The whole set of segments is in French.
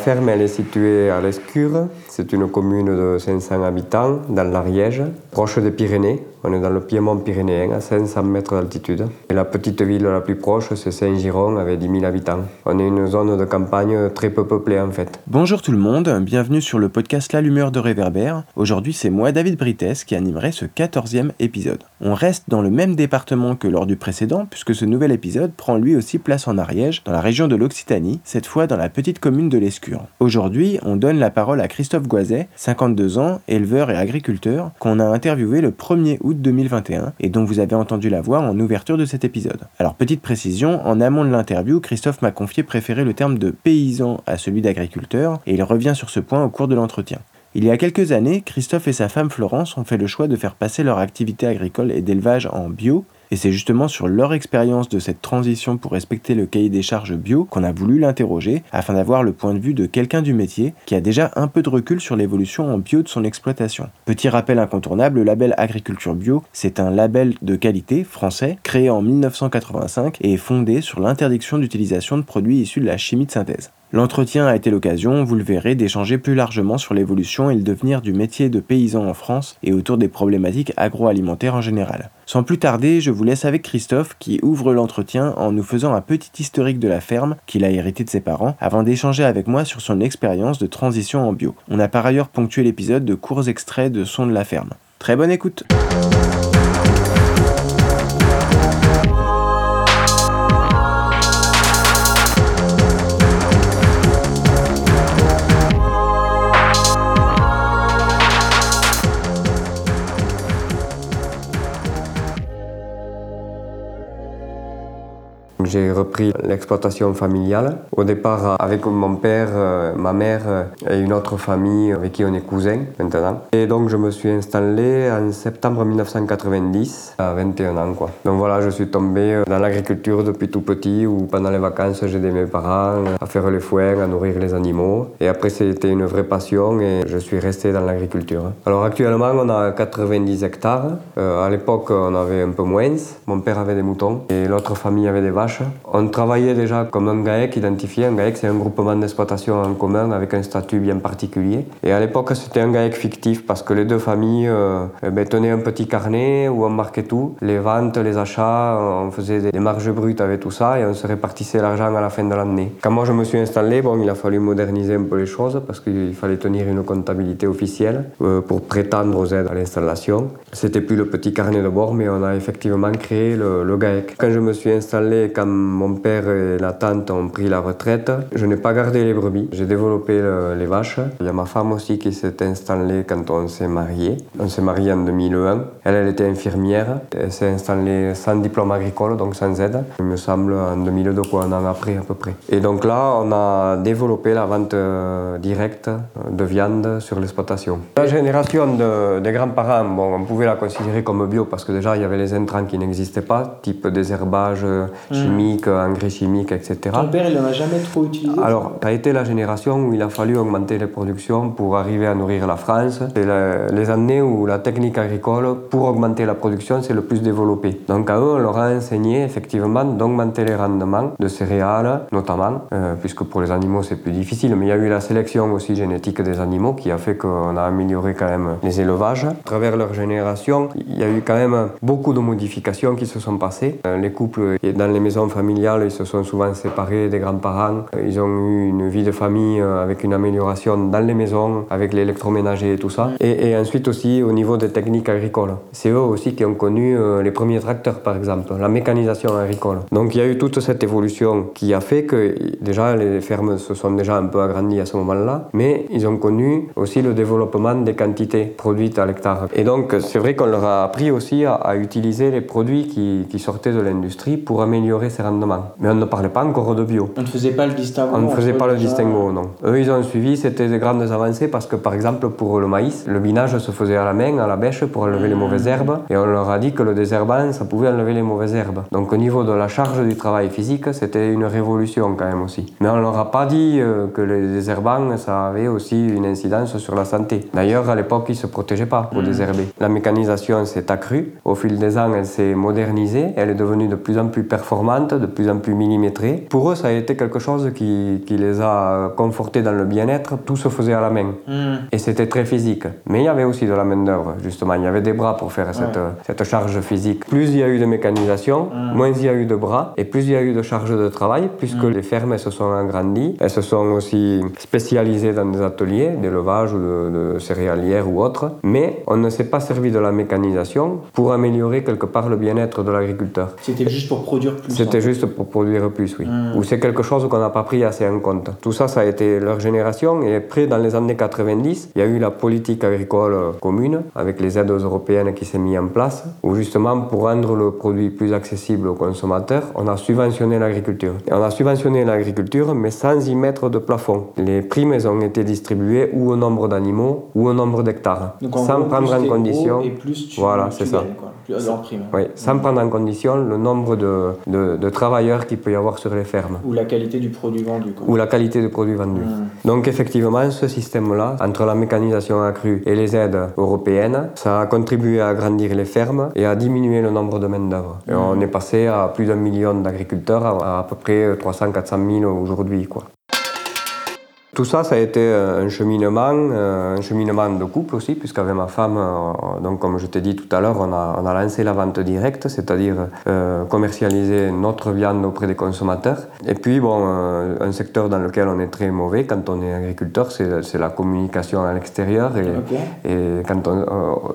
Ferme elle est située à l'Escure, c'est une commune de 500 habitants dans l'Ariège, proche des Pyrénées. On est dans le Piémont pyrénéen à 500 mètres d'altitude. Et la petite ville la plus proche c'est Saint-Giron avec 10 000 habitants. On est une zone de campagne très peu peuplée en fait. Bonjour tout le monde, bienvenue sur le podcast L'Allumeur de Réverbère. Aujourd'hui c'est moi David Brites qui animerai ce 14e épisode. On reste dans le même département que lors du précédent puisque ce nouvel épisode prend lui aussi place en Ariège, dans la région de l'Occitanie, cette fois dans la petite commune de l'Escure. Aujourd'hui, on donne la parole à Christophe Goiset, 52 ans, éleveur et agriculteur, qu'on a interviewé le 1er août 2021 et dont vous avez entendu la voix en ouverture de Alors petite précision, en amont de l'interview, Christophe m'a confié préférer le terme de paysan à celui d'agriculteur et il revient sur ce point au cours de l'entretien. Il y a quelques années, Christophe et sa femme Florence ont fait le choix de faire passer leur activité agricole et d'élevage en bio et c'est justement sur leur expérience de cette transition pour respecter le cahier des charges bio qu'on a voulu l'interroger afin d'avoir le point de vue de quelqu'un du métier qui a déjà un peu de recul sur l'évolution en bio de son exploitation. Petit rappel incontournable, le label Agriculture Bio, c'est un label de qualité français créé en 1985 et fondé sur l'interdiction d'utilisation de produits issus de la chimie de synthèse. L'entretien a été l'occasion, vous le verrez, d'échanger plus largement sur l'évolution et le devenir du métier de paysan en France et autour des problématiques agroalimentaires en général. Sans plus tarder, je vous laisse avec Christophe qui ouvre l'entretien en nous faisant un petit historique de la ferme qu'il a hérité de ses parents avant d'échanger avec moi sur son expérience de transition en bio. On a par ailleurs ponctué l'épisode de courts extraits de sons de la ferme. Très bonne écoute! J'ai repris l'exploitation familiale. Au départ, avec mon père, euh, ma mère et une autre famille avec qui on est cousins maintenant. Et donc, je me suis installé en septembre 1990, à 21 ans. Quoi. Donc voilà, je suis tombé dans l'agriculture depuis tout petit, où pendant les vacances, j'aidais mes parents à faire les foins, à nourrir les animaux. Et après, c'était une vraie passion et je suis resté dans l'agriculture. Alors actuellement, on a 90 hectares. Euh, à l'époque, on avait un peu moins. Mon père avait des moutons et l'autre famille avait des vaches. On travaillait déjà comme un GAEC identifié. Un GAEC, c'est un groupement d'exploitation en commun avec un statut bien particulier. Et à l'époque, c'était un GAEC fictif parce que les deux familles euh, eh ben, tenaient un petit carnet où on marquait tout. Les ventes, les achats, on faisait des marges brutes avec tout ça et on se répartissait l'argent à la fin de l'année. Quand moi je me suis installé, bon, il a fallu moderniser un peu les choses parce qu'il fallait tenir une comptabilité officielle euh, pour prétendre aux aides à l'installation. C'était plus le petit carnet de bord, mais on a effectivement créé le, le GAEC. Quand je me suis installé, quand mon père et la tante ont pris la retraite, je n'ai pas gardé les brebis. J'ai développé les vaches. Il y a ma femme aussi qui s'est installée quand on s'est marié. On s'est marié en 2001. Elle, elle était infirmière. Elle s'est installée sans diplôme agricole, donc sans aide. Il me semble en 2002, quoi, un an après à peu près. Et donc là, on a développé la vente euh, directe de viande sur l'exploitation. La génération de, des grands-parents, bon, on pouvait la considérer comme bio parce que déjà, il y avait les intrants qui n'existaient pas, type désherbage, mmh chimiques, engrais chimiques, etc. Ton père, il n'en a jamais trop utilisé? Alors, ça a été la génération où il a fallu augmenter les productions pour arriver à nourrir la France. C'est les années où la technique agricole, pour augmenter la production, c'est le plus développé. Donc, à eux, on leur a enseigné effectivement d'augmenter les rendements de céréales, notamment, euh, puisque pour les animaux, c'est plus difficile. Mais il y a eu la sélection aussi génétique des animaux qui a fait qu'on a amélioré quand même les élevages. À travers leur génération, il y a eu quand même beaucoup de modifications qui se sont passées. Euh, les couples dans les maisons familiale, ils se sont souvent séparés des grands-parents. Ils ont eu une vie de famille euh, avec une amélioration dans les maisons, avec l'électroménager et tout ça. Et, ensuite aussi au niveau des techniques agricoles. C'est eux aussi qui ont connu euh, les premiers tracteurs, par exemple, la mécanisation agricole. Donc il y a eu toute cette évolution qui a fait que déjà les fermes se sont déjà un peu agrandies à ce moment-là, mais ils ont connu aussi le développement des quantités produites à l'hectare. Et donc c'est vrai qu'on leur a appris aussi à, utiliser les produits qui sortaient de l'industrie pour améliorer ses rendements. Mais on ne parlait pas encore de bio. On ne faisait pas le distinguo. On ne faisait pas le distinguo, non. Eux, ils ont suivi, c'était des grandes avancées parce que, par exemple, pour le maïs, le binage se faisait à la main, à la bêche, pour enlever les mauvaises herbes. Et on leur a dit que le désherbant, ça pouvait enlever les mauvaises herbes. Donc, au niveau de la charge du travail physique, c'était une révolution quand même aussi. Mais on leur a pas dit euh, que les désherbants, ça avait aussi une incidence sur la santé. D'ailleurs, à l'époque, ils se protégeaient pas pour désherber. La mécanisation s'est accrue. Au fil des ans, elle s'est modernisée. Elle est devenue de plus en plus performante, de plus en plus millimétrée. Pour eux, ça a été quelque chose qui, qui les a confortés dans le bien-être. Tout se faisait à la main. Hmm. Et c'était très physique. Mais il y avait aussi de la main-d'œuvre, justement. Il y avait des bras pour faire cette, cette charge physique. Plus il y a eu de mécanisation, moins il y a eu de bras. Et plus il y a eu de charge de travail, puisque les fermes elles se sont agrandies. Elles se sont aussi spécialisées dans des ateliers d'élevage ou de, de céréalières ou autres. Mais on ne s'est pas servi de la mécanisation pour améliorer quelque part le bien-être de l'agriculteur. C'était juste pour produire plus. C'était en fait. juste pour produire plus, oui. Mm. Ou c'est quelque chose qu'on n'a pas pris assez en compte. Tout ça, ça a été leur génération. Et après, dans les années 90, il y a eu la politique agricole commune, avec les aides européennes qui s'est mise en place, où justement, pour rendre le produit plus accessible aux consommateurs, on a subventionné l'agriculture. Et on a subventionné l'agriculture, mais sans y mettre de plafond. Les primes, ont été distribuées ou au nombre d'animaux ou au nombre d'hectares, sans gros, prendre en condition. Et plus tu, Voilà, c'est ça. quoi. Prime. Oui, sans prendre en condition le nombre de, de, de travailleurs qu'il peut y avoir sur les fermes Ou la qualité du produit vendu. Quoi. ou la qualité du produit vendu. Mm. Donc effectivement, ce système-là, entre la mécanisation accrue et les aides européennes, ça a contribué à agrandir les fermes et à diminuer le nombre de main-d'œuvre. Et On est passé à plus d'un million d'agriculteurs, à, à peu près 300-400 000 aujourd'hui. Quoi. Tout ça, ça a été euh, un cheminement, euh, un cheminement de couple aussi, puisqu'avec ma femme, euh, donc comme je t'ai dit tout à l'heure, on a, on a lancé la vente directe, c'est-à-dire euh, commercialiser notre viande auprès des consommateurs. Et puis, bon, euh, un secteur dans lequel on est très mauvais quand on est agriculteur, c'est la communication à l'extérieur. Et, et, quand on,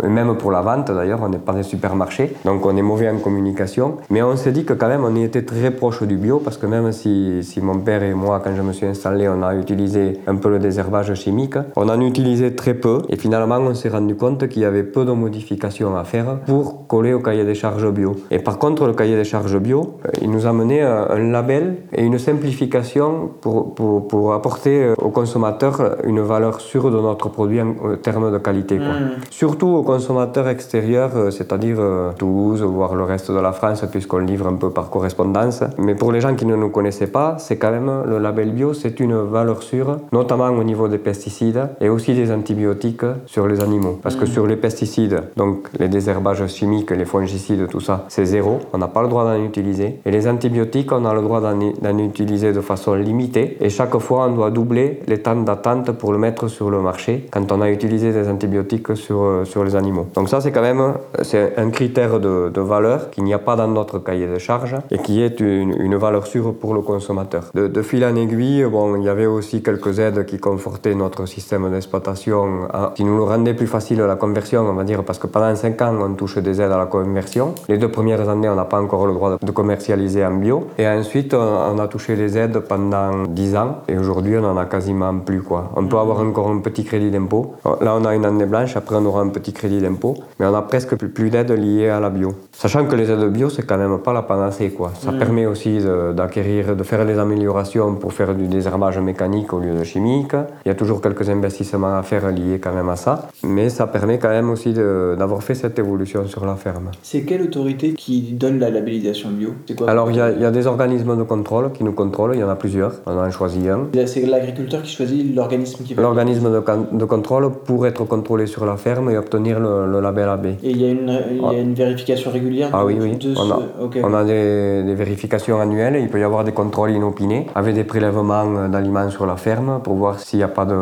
euh, même pour la vente, d'ailleurs, on n'est pas des supermarchés, donc on est mauvais en communication. Mais on s'est dit que quand même, on y était très proche du bio, parce que même si, si mon père et moi, quand je me suis installé, on a utilisé un peu le désherbage chimique, on en utilisait très peu. Et finalement, on s'est rendu compte qu'il y avait peu de modifications à faire pour coller au cahier des charges bio. Et par contre, le cahier des charges bio, euh, il nous a mené un, un label et une simplification pour, pour, pour apporter euh, aux consommateurs une valeur sûre de notre produit en en termes de qualité. quoi. Mm. Surtout aux consommateurs extérieurs, euh, c'est-à-dire euh, Toulouse, voire le reste de la France, puisqu'on livre un peu par correspondance. Mais pour les gens qui ne nous connaissaient pas, c'est quand même le label bio, c'est une valeur sûre, notamment au niveau des pesticides et aussi des antibiotiques sur les animaux. Parce que sur les pesticides, donc les désherbages chimiques, les fongicides, tout ça, c'est zéro, on n'a pas le droit d'en utiliser. Et les antibiotiques, on a le droit d'en utiliser de façon limitée. Et chaque fois, on doit doubler les temps d'attente pour le mettre sur le marché quand on a utilisé des antibiotiques sur, euh, sur les animaux. Donc ça, c'est quand même c'est un critère de, de valeur qu'il n'y a pas dans notre cahier de charge et qui est une, une valeur sûre pour le consommateur. De, de fil en aiguille, bon, il y avait aussi quelques aides qui confortaient notre système d'exploitation, hein, qui nous le rendaient plus facile la conversion, on va dire, parce que pendant 5 ans, on touche des aides à la conversion. Les deux premières années, on n'a pas encore le droit de- commercialiser en bio. Et ensuite, on, a touché les aides pendant 10 ans. Et aujourd'hui, on en a quasiment plus. Quoi. On peut avoir encore un petit crédit d'impôt. Là, on a une année blanche, après, on aura un petit crédit d'impôt. Mais on a presque plus, d'aides liées à la bio. Sachant que les aides bio, c'est quand même pas la panacée. Quoi. Ça permet aussi d'acquérir, de, faire des améliorations pour faire du désherbage mécanique au lieu de chimique. Il y a toujours quelques investissements à faire liés quand même à ça. Mais ça permet quand même aussi d'avoir fait cette évolution sur la ferme. C'est quelle autorité qui donne la labellisation bio? Quoi? Alors, il y, a, il y a des organismes de contrôle qui nous contrôlent, il y en a plusieurs, on en a choisi un. C'est l'agriculteur qui choisit l'organisme qui va. L'organisme de, con- de contrôle pour être contrôlé sur la ferme et obtenir le, le label AB. Et il y a une, il y a une vérification régulière Ah oui, oui. On a, ce- ok. on a des, des vérifications annuelles, il peut y avoir des contrôles inopinés avec des prélèvements euh, d'aliments sur la ferme pour voir s'il n'y a pas de,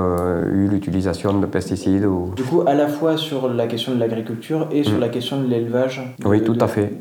eu l'utilisation de pesticides. Ou... Du coup, à la fois sur la question de l'agriculture et sur Mm. la question de l'élevage. de- Oui, tout de- à fait.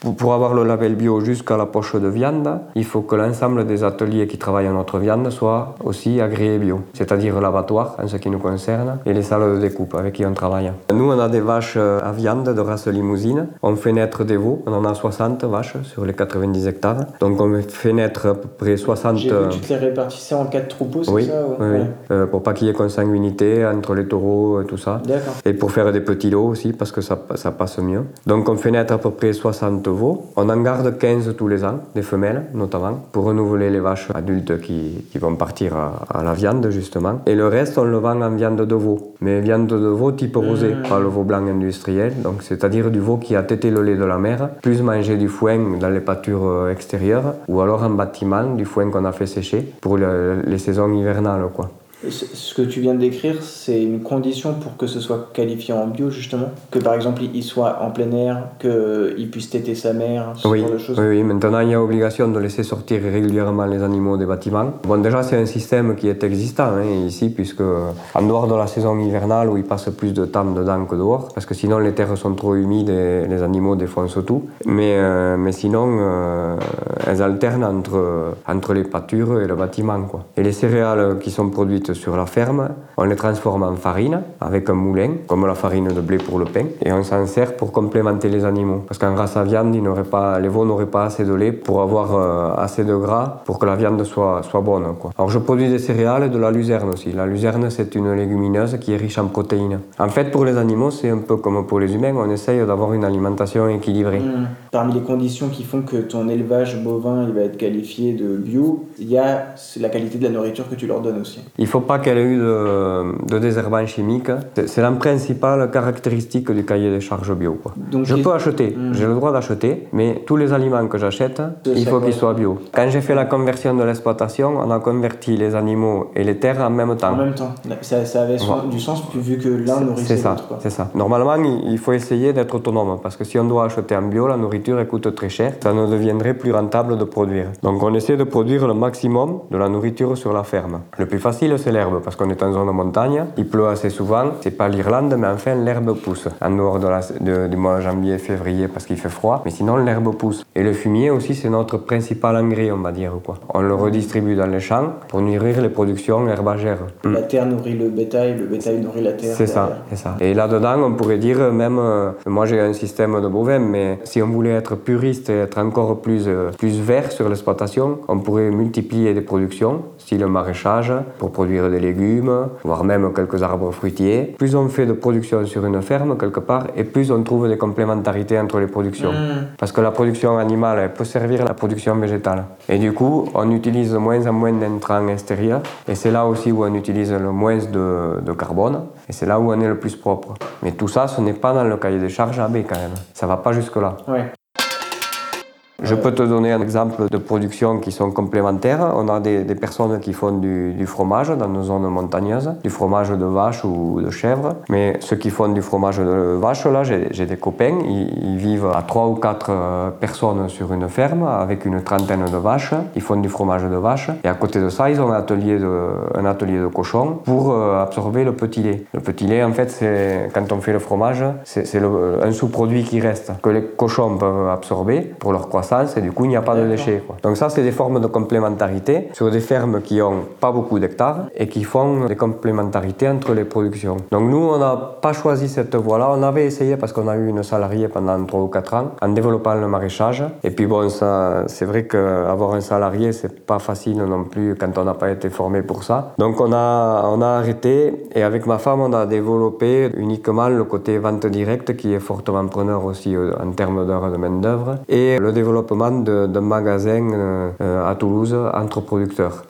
Pour, pour avoir le label bio jusqu'à la poche de viande, il faut que l'ensemble des ateliers qui travaillent notre viande soient aussi agréés bio, c'est-à-dire l'abattoir en ce qui nous concerne et les salles de découpe avec qui on travaille. Nous, on a des vaches euh, à viande de race limousine. On fait naître des veaux. On en a 60 vaches sur les 90 hectares. Donc, on fait naître à peu près 60. J'ai euh, vu que tu te les répartissais en quatre troupeaux, c'est oui, ça oui, oui. Euh, pour pas qu'il y ait consanguinité entre les taureaux et tout ça. Et pour faire des petits lots aussi, parce que ça, ça passe mieux. Donc on fait naître à peu près 60 veaux. On en garde 15 tous les ans, des femelles notamment, pour renouveler les vaches adultes qui, qui vont partir à, à la viande justement. Et le reste, on le vend en viande de veau. Mais viande de veau type rosé, Mmh. pas le veau blanc industriel. Donc c'est-à-dire du veau qui a tété le lait de la mer, plus manger du foin dans les pâtures euh, extérieures, ou alors en bâtiment, du foin qu'on a fait sécher pour le- les saisons hivernales. Quoi. Ce que tu viens de décrire, c'est une condition pour que ce soit qualifié en bio, justement Que par exemple, il soit en plein air, qu'il puisse téter sa mère, ce Oui, genre de choses oui, oui, maintenant il y a obligation de laisser sortir régulièrement les animaux des bâtiments. Bon, déjà c'est un système qui est existant hein, ici, puisque en dehors de la saison hivernale où ils passent plus de temps dedans que dehors, parce que sinon les terres sont trop humides et les animaux défoncent tout. Mais, euh, mais sinon, euh, elles alternent entre, entre les pâtures et le bâtiment. Quoi. Et les céréales qui sont produites sur la ferme, on les transforme en farine avec un moulin, comme la farine de blé pour le pain, et on s'en sert pour complémenter les animaux. Parce qu'en race à viande, ils pas, les veaux n'auraient pas assez de lait pour avoir euh, assez de gras pour que la viande soit, soit bonne. Quoi. Alors je produis des céréales et de la luzerne aussi. La luzerne, c'est une légumineuse qui est riche en protéines. En fait, pour les animaux, c'est un peu comme pour les humains, on essaye d'avoir une alimentation équilibrée. Hmm. Parmi les conditions qui font que ton élevage bovin il va être qualifié de bio, il y a la qualité de la nourriture que tu leur donnes aussi. Il faut pas qu'elle ait eu de, de désherbant chimique. C'est- la principale caractéristique du cahier des charges bio. quoi. Donc, Je peux acheter, Mm. j'ai le droit d'acheter, mais tous les aliments que j'achète, il faut qu'ils soient bio. Quand j'ai fait la conversion de l'exploitation, on a converti les animaux et les terres en même temps. En même temps, ça, ça avait du sens vu que l'un nourrissait l'autre. c'est ça. Normalement, il il faut essayer d'être autonome parce que si on doit acheter en bio, la nourriture elle coûte très cher. Ça ne deviendrait plus rentable de produire. Donc on essaie de produire le maximum de la nourriture sur la ferme. Le plus facile, c'est l'herbe parce qu'on est en zone de montagne. Il pleut assez souvent. C'est pas l'Irlande, mais enfin l'herbe pousse. En dehors de la- de- du mois de janvier, février parce qu'il fait froid. Mais sinon, l'herbe pousse. Et le fumier aussi, c'est notre principal engrais, on va dire. Quoi. On le redistribue dans les champs pour nourrir les productions herbagères. La terre nourrit le bétail, le bétail nourrit la terre. C'est ça, c'est ça. Et là-dedans, on pourrait dire même, euh, moi j'ai un système de bovins, mais si on voulait être puriste et être encore plus, euh, plus vert sur l'exploitation, on pourrait multiplier des productions, style maraîchage, pour produire des légumes, voire même quelques arbres fruitiers. Plus on fait de production sur une ferme, quelque part, et plus on trouve des complémentarités entre les productions. Hmm. Parce que la production animale, elle peut servir à la production végétale. Et du coup, on utilise de moins en moins d'intrants extérieurs. Et c'est là aussi où on utilise le moins de, de carbone. Et c'est là où on est le plus propre. Mais tout ça, ce n'est pas dans le cahier des charges AB quand même. Ça va pas jusque-là. Ouais. Je peux te donner un exemple de production qui sont complémentaires. On a des, personnes qui font du, fromage dans nos zones montagneuses, du fromage de vache ou de chèvre. Mais ceux qui font du fromage de vache, là, j'ai des copains, ils, vivent à trois ou quatre euh, personnes sur une ferme avec une trentaine de vaches. Ils font du fromage de vache. Et à côté de ça, ils ont un atelier de, un atelier de cochon pour euh, absorber le petit lait. Le petit lait, en fait, c'est quand on fait le fromage, c'est un sous-produit qui reste, que les cochons peuvent absorber pour leur croissance et du coup, il n'y a pas de déchets. quoi. Donc ça, c'est des formes de complémentarité sur des fermes qui ont pas beaucoup d'hectares et qui font des complémentarités entre les productions. Donc nous, on n'a pas choisi cette voie-là. On avait essayé parce qu'on a eu une salariée pendant 3 ou 4 ans en développant le maraîchage. Et puis bon, ça, c'est vrai qu'avoir un salarié, c'est pas facile non plus quand on n'a pas été formé pour ça. Donc on a, on a arrêté et avec ma femme, on a développé uniquement le côté vente directe qui est fortement preneur aussi euh, en termes d'heures de main-d'œuvre et le développement d'un magasin euh, euh, à Toulouse entre producteurs.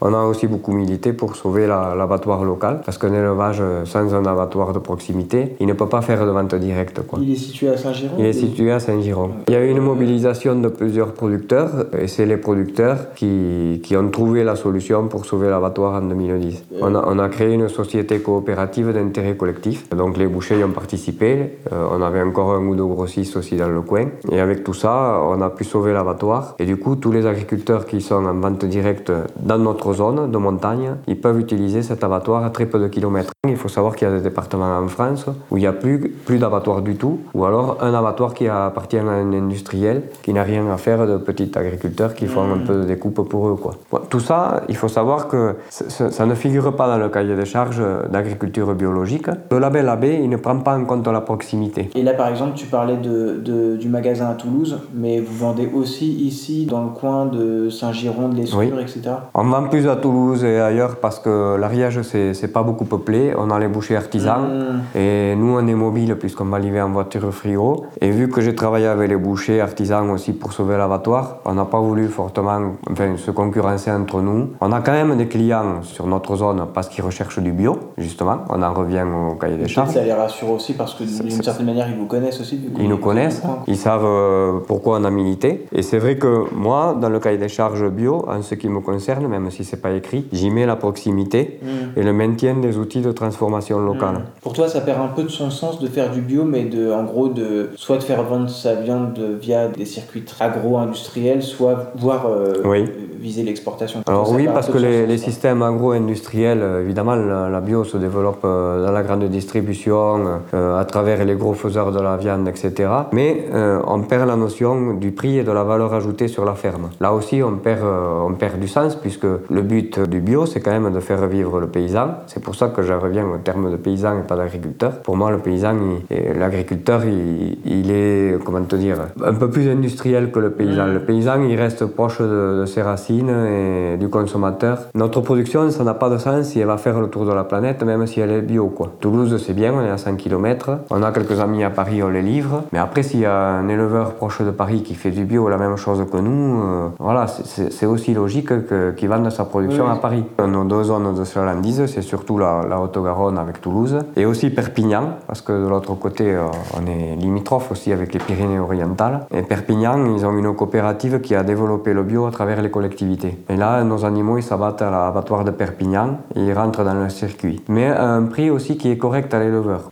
On a aussi beaucoup milité pour sauver la- l'abattoir local parce qu'un élevage euh, sans un abattoir de proximité, il ne peut pas faire de vente directe. Quoi. Il est situé à Saint-Giron Il est situé à Saint-Giron. Il y a eu une mobilisation de plusieurs producteurs et c'est les producteurs qui, qui ont trouvé la solution pour sauver l'abattoir en 2010. On a, on a créé une société coopérative d'intérêt collectif. Donc les bouchers y ont participé. Euh, on avait encore un ou deux grossistes aussi dans le coin. Et avec tout ça, on a pu sauver l'abattoir. Et du coup, tous les agriculteurs qui sont en vente directe dans notre d'autres zones de montagne, ils peuvent utiliser cet abattoir à très peu de kilomètres. Il faut savoir qu'il y a des départements en France où il n'y a plus, plus d'abattoir du tout, ou alors un abattoir qui appartient à un industriel qui n'a rien à faire de petits agriculteurs qui font un peu de découpe pour eux. Quoi. Tout ça, il faut savoir que ça ne figure pas dans le cahier des charges d'agriculture biologique. Le label AB, il ne prend pas en compte la proximité. Et là, par exemple, tu parlais de, du magasin à Toulouse, mais vous vendez aussi ici, dans le coin de Saint-Giron, de l'Escure, etc. On vend plus à Toulouse et ailleurs parce que l'Ariège, c'est pas beaucoup peuplé. On a les bouchers artisans. Mmh. Et nous, on est mobile puisqu'on va livrer en voiture frigo. Et vu que j'ai travaillé avec les bouchers artisans aussi pour sauver l'abattoir, on n'a pas voulu fortement enfin, se concurrencer entre nous. On a quand même des clients sur notre zone parce qu'ils recherchent du bio, justement. On en revient au cahier des charges. Ça les rassure aussi parce que d'une certaine manière, ils vous connaissent aussi. ils nous connaissent, ils savent euh, pourquoi on a milité. Et c'est vrai que moi, dans le cahier des charges bio, en ce qui me concerne, même si c'est pas écrit, j'y mets la proximité mmh. et le maintien des outils de transformation locale. Mmh. Pour toi, ça perd un peu de son sens de faire du bio, mais de, en gros, de soit de faire vendre sa viande via des circuits agro-industriels, soit voir euh, viser l'exportation. Alors oui, parce que les, systèmes agro-industriels, euh, évidemment, la, bio se développe euh, dans la grande distribution, à travers les gros faiseurs de la viande, etc. Mais on perd la notion du prix et de la valeur ajoutée sur la ferme. Là aussi, on perd, on perd du sens, puisque le but du bio, c'est quand même de faire vivre le paysan. C'est pour ça que je reviens au terme de paysan et pas d'agriculteur. Pour moi, le paysan, l'agriculteur, il, est, comment te dire, un peu plus industriel que le paysan. Le paysan, il reste proche de, ses racines et du consommateur. Notre production, ça n'a pas de sens si elle va faire le tour de la planète, même si elle est bio. Quoi. Toulouse, c'est bien, on est à 100 km. On a quelques amis à Paris, on les livre. Mais après, s'il y a un éleveur proche de Paris qui fait du bio la même chose que nous, euh, voilà, c'est aussi logique qu'il vende sa production à Paris. Nos deux zones de chalandise, c'est surtout la, la Haute-Garonne avec Toulouse et aussi Perpignan, parce que de l'autre côté, euh, on est limitrophe aussi avec les Pyrénées-Orientales. Et Perpignan, ils ont une coopérative qui a développé le bio à travers les collectivités. Et là, nos animaux, ils s'abattent à l'abattoir de Perpignan et ils rentrent dans le circuit. Mais à un prix aussi qui est correct à l'éleveur.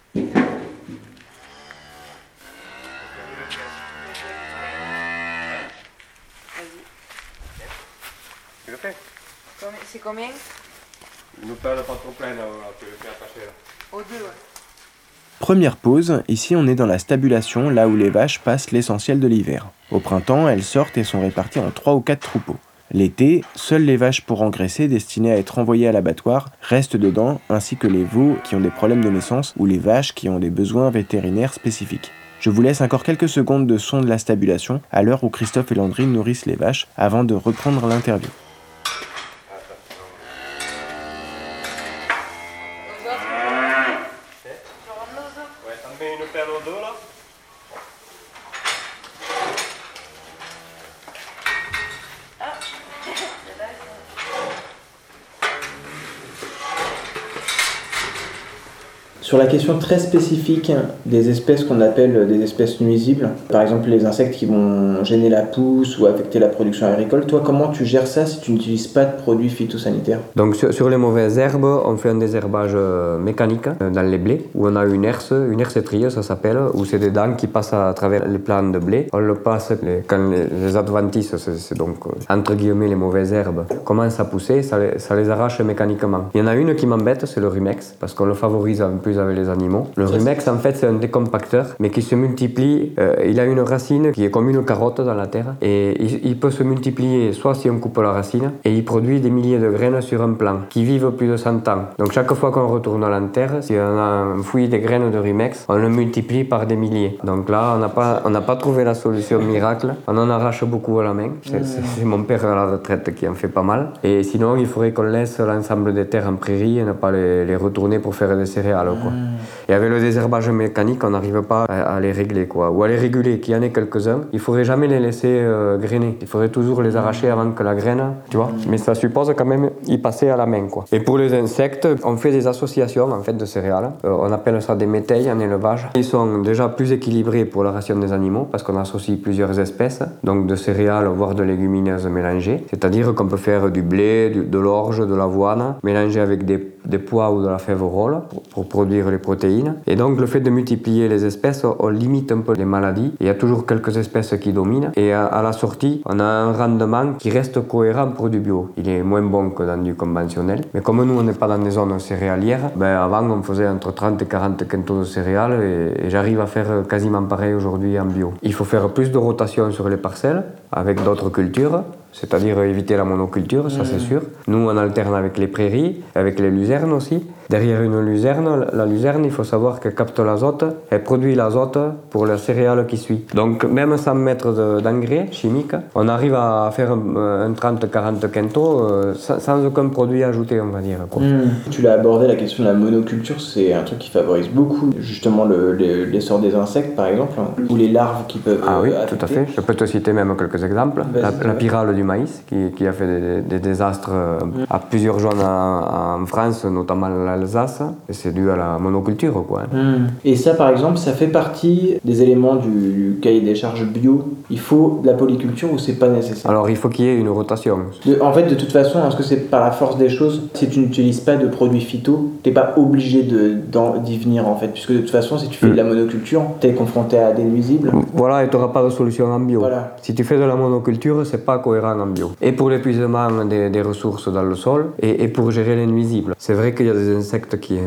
Combien Nous pas trop plein, tu le fais attacher là. Au deux, ouais. Première pause, ici on est dans la stabulation, là où les vaches passent l'essentiel de l'hiver. Au printemps, elles sortent et sont réparties en 3 ou 4 troupeaux. L'été, seules les vaches pour engraisser destinées à être envoyées à l'abattoir restent dedans, ainsi que les veaux qui ont des problèmes de naissance ou les vaches qui ont des besoins vétérinaires spécifiques. Je vous laisse encore quelques secondes de son de la stabulation à l'heure où Christophe et Landry nourrissent les vaches avant de reprendre l'interview. Sur la question très spécifique des espèces qu'on appelle des espèces nuisibles, par exemple les insectes qui vont gêner la pousse ou affecter la production agricole, toi comment tu gères ça si tu n'utilises pas de produits phytosanitaires? Donc sur, les mauvaises herbes, on fait un désherbage euh, mécanique euh, dans les blés où on a une herse, une herse trieuse ça s'appelle, où c'est des dents qui passent à travers les plants de blé. On le passe quand les, adventices, c'est donc euh, entre guillemets les mauvaises herbes, commencent à pousser, ça les, ça les arrache mécaniquement. Il y en a une qui m'embête, c'est le rumex, parce qu'on le favorise en plus avec les animaux. Le rumex, en fait, c'est un décompacteur, mais qui se multiplie. Euh, il a une racine qui est comme une carotte dans la terre, et il, peut se multiplier soit si on coupe la racine, et il produit des milliers de graines sur un plant, qui vivent plus de 100 ans. Donc chaque fois qu'on retourne dans la terre, si on a fouillé des graines de rumex, on le multiplie par des milliers. Donc là, on n'a pas, on pas trouvé la solution miracle. On en arrache beaucoup à la main. C'est mon père à la retraite qui en fait pas mal. Et sinon, il faudrait qu'on laisse l'ensemble des terres en prairie et ne pas les, les retourner pour faire des céréales. Quoi. Et avec le désherbage mécanique, on n'arrive pas à, les régler, quoi. Ou à les réguler, qu'il y en ait quelques-uns. Il faudrait jamais les laisser euh, grainer. Il faudrait toujours les arracher avant que la graine, tu vois. Mais ça suppose quand même y passer à la main, quoi. Et pour les insectes, on fait des associations, en fait, de céréales. Euh, on appelle ça des métailles en élevage. Ils sont déjà plus équilibrés pour la ration des animaux, parce qu'on associe plusieurs espèces, donc de céréales, voire de légumineuses mélangées. C'est-à-dire qu'on peut faire du blé, de l'orge, de l'avoine, mélangé avec des, pois ou de la fève pour, pour produire produire les protéines. Et donc le fait de multiplier les espèces, on limite un peu les maladies. Il y a toujours quelques espèces qui dominent. Et à, la sortie, on a un rendement qui reste cohérent pour du bio. Il est moins bon que dans du conventionnel. Mais comme nous, on n'est pas dans des zones céréalières, ben avant, on faisait entre 30 et 40 quintaux de céréales et, et j'arrive à faire quasiment pareil aujourd'hui en bio. Il faut faire plus de rotation sur les parcelles avec d'autres cultures c'est-à-dire éviter la monoculture, ça c'est mmh. sûr. Nous, on alterne avec les prairies, avec les luzernes aussi. Derrière une luzerne, la luzerne, il faut savoir qu'elle capte l'azote, elle produit l'azote pour la céréale qui suit. Donc même sans mettre d'engrais chimiques, on arrive à faire un, 30-40 quintaux euh, sans, aucun produit ajouté, on va dire. Mmh. Tu l'as abordé, la question de la monoculture, c'est un truc qui favorise beaucoup justement l'essor des insectes, par exemple, ou les larves qui peuvent... Ah oui, tout à fait. Je peux te citer même quelques exemples. La, la, pyrale du maïs, qui, qui a fait des, désastres euh, mmh. à plusieurs zones en, en France, notamment la l'Alsace, et c'est dû à la monoculture. Quoi. Hmm. Et ça, par exemple, ça fait partie des éléments du, cahier des charges bio. Il faut de la polyculture ou c'est pas nécessaire? Alors, il faut qu'il y ait une rotation. en fait, de toute façon, est-ce que c'est par la force des choses Si tu n'utilises pas de produits phyto, t'es pas obligé d'y venir, en fait, puisque de toute façon, si tu fais de la hmm. monoculture, tu es confronté à des nuisibles. Voilà, et tu n'auras pas de solution en bio. Voilà. Si tu fais de la monoculture, c'est pas cohérent en bio. Et pour l'épuisement des, des, ressources dans le sol, et, et pour gérer les nuisibles. C'est vrai qu'il y a des insectes qui,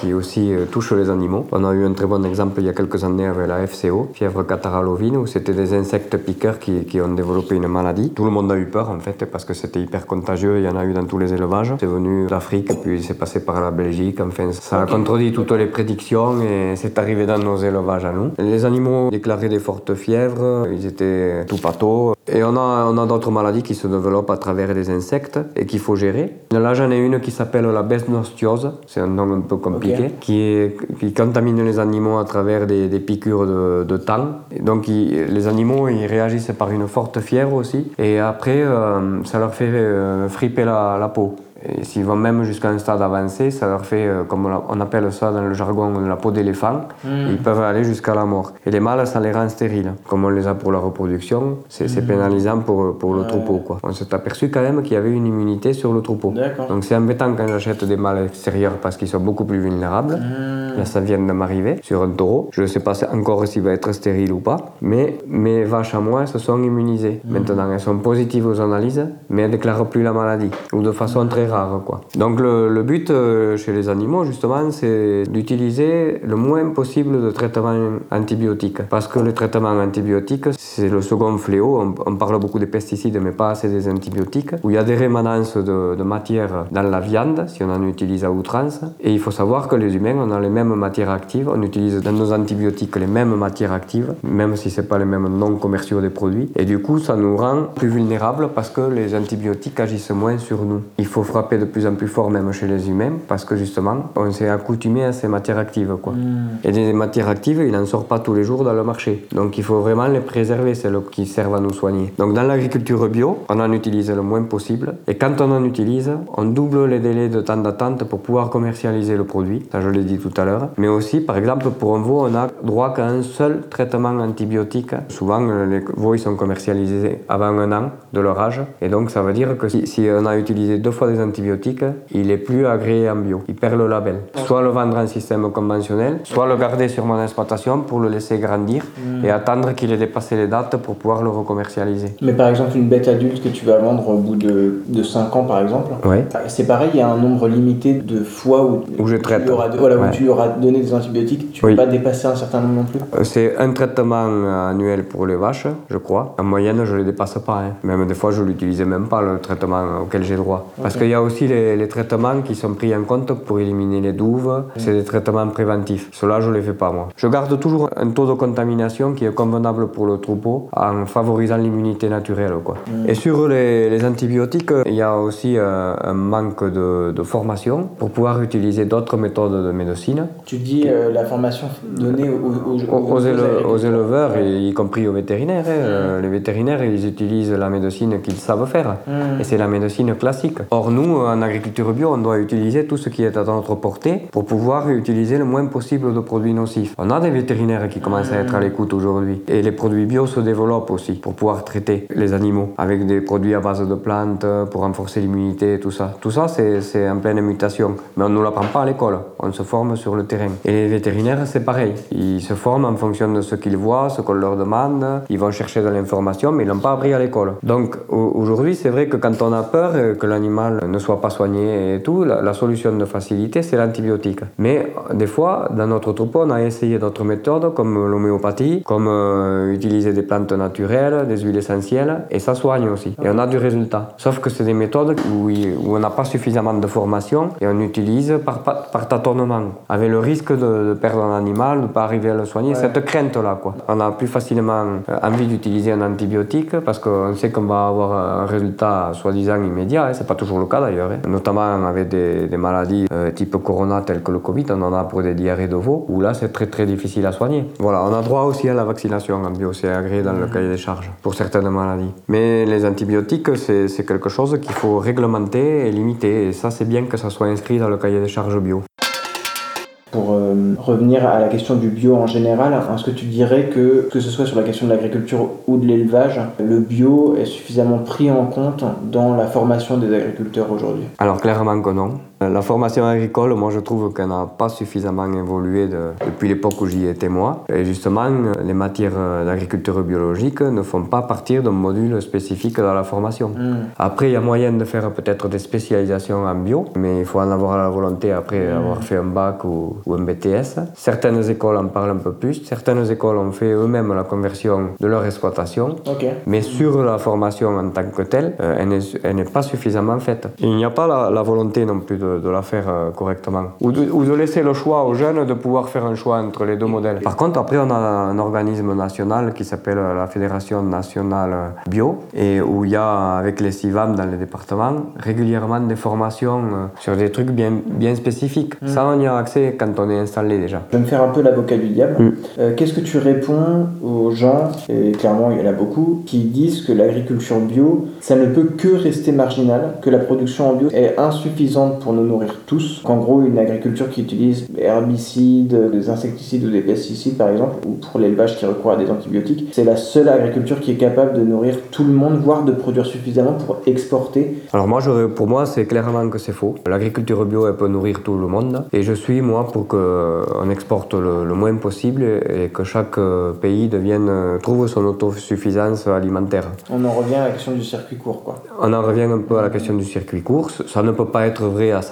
qui aussi euh, touchent les animaux. On a eu un très bon exemple il y a quelques années avec la FCO, fièvre catarrhale ovine, où c'était des insectes piqueurs qui, qui, ont développé une maladie. Tout le monde a eu peur en fait parce que c'était hyper contagieux, il y en a eu dans tous les élevages. C'est venu d'Afrique, puis c'est passé par la Belgique. Enfin, ça a contredit toutes les prédictions et c'est arrivé dans nos élevages à nous. Les animaux déclaraient des fortes fièvres, ils étaient tout pâteaux. Et on a, on a d'autres maladies qui se développent à travers les insectes et qu'il faut gérer. Là, j'en ai une qui s'appelle la besnostiose c'est un nom un peu compliqué, qui, est, qui contamine les animaux à travers des, piqûres de, de tang. donc les animaux ils réagissent par une forte fièvre aussi, et après euh, ça leur fait euh, friper la peau. S'ils vont même jusqu'à un stade avancé, ça leur fait, euh, comme on appelle ça dans le jargon, la peau d'éléphant. Hmm. Ils peuvent aller jusqu'à la mort. Et les mâles, ça les rend stériles. Comme on les a pour la reproduction, c'est hmm. pénalisant pour, pour le troupeau. Quoi. On s'est aperçu quand même qu'il y avait une immunité sur le troupeau. Donc c'est embêtant quand j'achète des mâles extérieurs parce qu'ils sont beaucoup plus vulnérables. Hmm. Là, ça vient de m'arriver sur un taureau. Je ne sais pas encore s'il va être stérile ou pas. Mais mes vaches à moi se sont immunisées. Maintenant, elles sont positives aux analyses, mais elles ne déclarent plus la maladie. Ou de façon très Donc le, but euh, chez les animaux, justement, c'est d'utiliser le moins possible de traitements antibiotiques. Parce que le traitement antibiotique, c'est le second fléau. On, parle beaucoup des pesticides, mais pas assez des antibiotiques. Où il y a des rémanences de, de matière dans la viande, si on en utilise à outrance. Et il faut savoir que les humains, on a les mêmes matières actives. On utilise dans nos antibiotiques les mêmes matières actives, même si ce pas les mêmes noms commerciaux des produits. Et du coup, ça nous rend plus vulnérables parce que les antibiotiques agissent moins sur nous. Il faut frapper de plus en plus fort même chez les humains parce que justement on s'est accoutumé à ces matières actives quoi. Hmm. Et des matières actives il n'en sort pas tous les jours dans le marché. Donc il faut vraiment les préserver, celles qui servent à nous soigner. Donc dans l'agriculture bio, on en utilise le moins possible et quand on en utilise, on double les délais de temps d'attente pour pouvoir commercialiser le produit. Ça je l'ai dit tout à l'heure. Mais aussi par exemple pour un veau, on a droit qu'à un seul traitement antibiotique. Souvent les veaux ils sont commercialisés avant un an de leur âge et donc ça veut dire que si, si on a utilisé deux fois des antibiotiques il est plus agréé en bio. Il perd le label. Soit le vendre en système conventionnel, soit le garder sur mon exploitation pour le laisser grandir et hmm. attendre qu'il ait dépassé les dates pour pouvoir le recommercialiser. Mais par exemple, une bête adulte que tu vas vendre au bout de, de 5 ans, par exemple, c'est pareil, il y a un nombre limité de fois où, où je traite. Tu auras, voilà, où tu lui auras donné des antibiotiques. Tu ne peux pas dépasser un certain nombre non plus euh, C'est un traitement annuel pour les vaches, je crois. En moyenne, je ne les dépasse pas. Hein. Même des fois, je l'utilisais même pas, le traitement auquel j'ai droit. Parce qu'il y a aussi aussi les, traitements qui sont pris en compte pour éliminer les douves. C'est des traitements préventifs. Cela, je ne les fais pas moi. Je garde toujours un taux de contamination qui est convenable pour le troupeau en favorisant l'immunité naturelle. Quoi. Mm. Et sur les, antibiotiques, il y a aussi euh, un manque de, formation pour pouvoir utiliser d'autres méthodes de médecine. Tu dis euh, la formation donnée aux, aux, aux, éleveurs, y compris aux vétérinaires. Hein. Mm. Les vétérinaires, ils utilisent la médecine qu'ils savent faire. Mm. Et c'est la médecine classique. Or, nous, nous, en agriculture bio, on doit utiliser tout ce qui est à notre portée pour pouvoir utiliser le moins possible de produits nocifs. On a des vétérinaires qui commencent à être à l'écoute aujourd'hui. Et les produits bio se développent aussi pour pouvoir traiter les animaux avec des produits à base de plantes pour renforcer l'immunité, tout ça. Tout ça, c'est en pleine mutation. Mais on ne nous l'apprend pas à l'école. On se forme sur le terrain. Et les vétérinaires, c'est pareil. Ils se forment en fonction de ce qu'ils voient, ce qu'on leur demande. Ils vont chercher de l'information, mais ils l'ont pas appris à l'école. Donc aujourd'hui, c'est vrai que quand on a peur que l'animal ne soit pas soigné et tout, la, solution de facilité, c'est l'antibiotique. Mais des fois, dans notre troupeau, on a essayé d'autres méthodes comme l'homéopathie, comme euh, utiliser des plantes naturelles, des huiles essentielles, et ça soigne aussi. Et on a du résultat. Sauf que c'est des méthodes où, où on n'a pas suffisamment de formation et on utilise par, par tâtonnement, avec le risque de, perdre un animal, de ne pas arriver à le soigner, cette crainte-là. Quoi. On a plus facilement euh, envie d'utiliser un antibiotique parce qu'on sait qu'on va avoir un résultat soi-disant immédiat, hein. c'est pas toujours le cas d'ailleurs, hein. notamment avec des, des maladies euh, type corona telles que le Covid, on en a pour des diarrhées de veau, où là c'est très très difficile à soigner. Voilà, on a droit aussi à la vaccination en bio, c'est agréé dans le mmh. cahier des charges pour certaines maladies. Mais les antibiotiques, c'est quelque chose qu'il faut réglementer et limiter, et ça c'est bien que ça soit inscrit dans le cahier des charges bio. Pour euh, revenir à la question du bio en général, est-ce que tu dirais que, que ce soit sur la question de l'agriculture ou de l'élevage, le bio est suffisamment pris en compte dans la formation des agriculteurs aujourd'hui? Alors clairement que non. La formation agricole, moi je trouve qu'elle n'a pas suffisamment évolué depuis l'époque où j'y étais moi. Et justement, les matières d'agriculture biologique ne font pas partir d'un module spécifique dans la formation. Hmm. Après, il y a moyen de faire peut-être des spécialisations en bio, mais il faut en avoir la volonté après hmm. avoir fait un bac ou, un BTS. Certaines écoles en parlent un peu plus, certaines écoles ont fait eux-mêmes la conversion de leur exploitation, mais sur la formation en tant que telle, euh, elle n'est pas suffisamment faite. Il n'y a pas la, la volonté non plus de de, la faire euh, correctement. Ou de, laisser le choix aux jeunes de pouvoir faire un choix entre les deux modèles. Par contre, après, on a un organisme national qui s'appelle la Fédération nationale bio, et où il y a, avec les CIVAM dans les départements, régulièrement des formations euh, sur des trucs bien, bien spécifiques. Mm. Ça, on y a accès quand on est installé déjà. Je vais me faire un peu l'avocat du diable. Mm. Euh, qu'est-ce que tu réponds aux gens, et clairement il y en a beaucoup, qui disent que l'agriculture bio, ça ne peut que rester marginal, que la production en bio est insuffisante pour nous nourrir tous. Qu'en gros, une agriculture qui utilise des herbicides, des insecticides ou des pesticides par exemple, ou pour l'élevage qui recourt à des antibiotiques, c'est la seule agriculture qui est capable de nourrir tout le monde, voire de produire suffisamment pour exporter. Alors moi, pour moi, c'est clairement que c'est faux. L'agriculture bio, elle peut nourrir tout le monde. Et je suis, moi, pour qu'on exporte le, le, moins possible et que chaque euh, pays devienne, euh, trouve son autosuffisance alimentaire. On en revient à la question du circuit court, quoi. On en revient un peu à la question du circuit court. Ça ne peut pas être vrai à 100%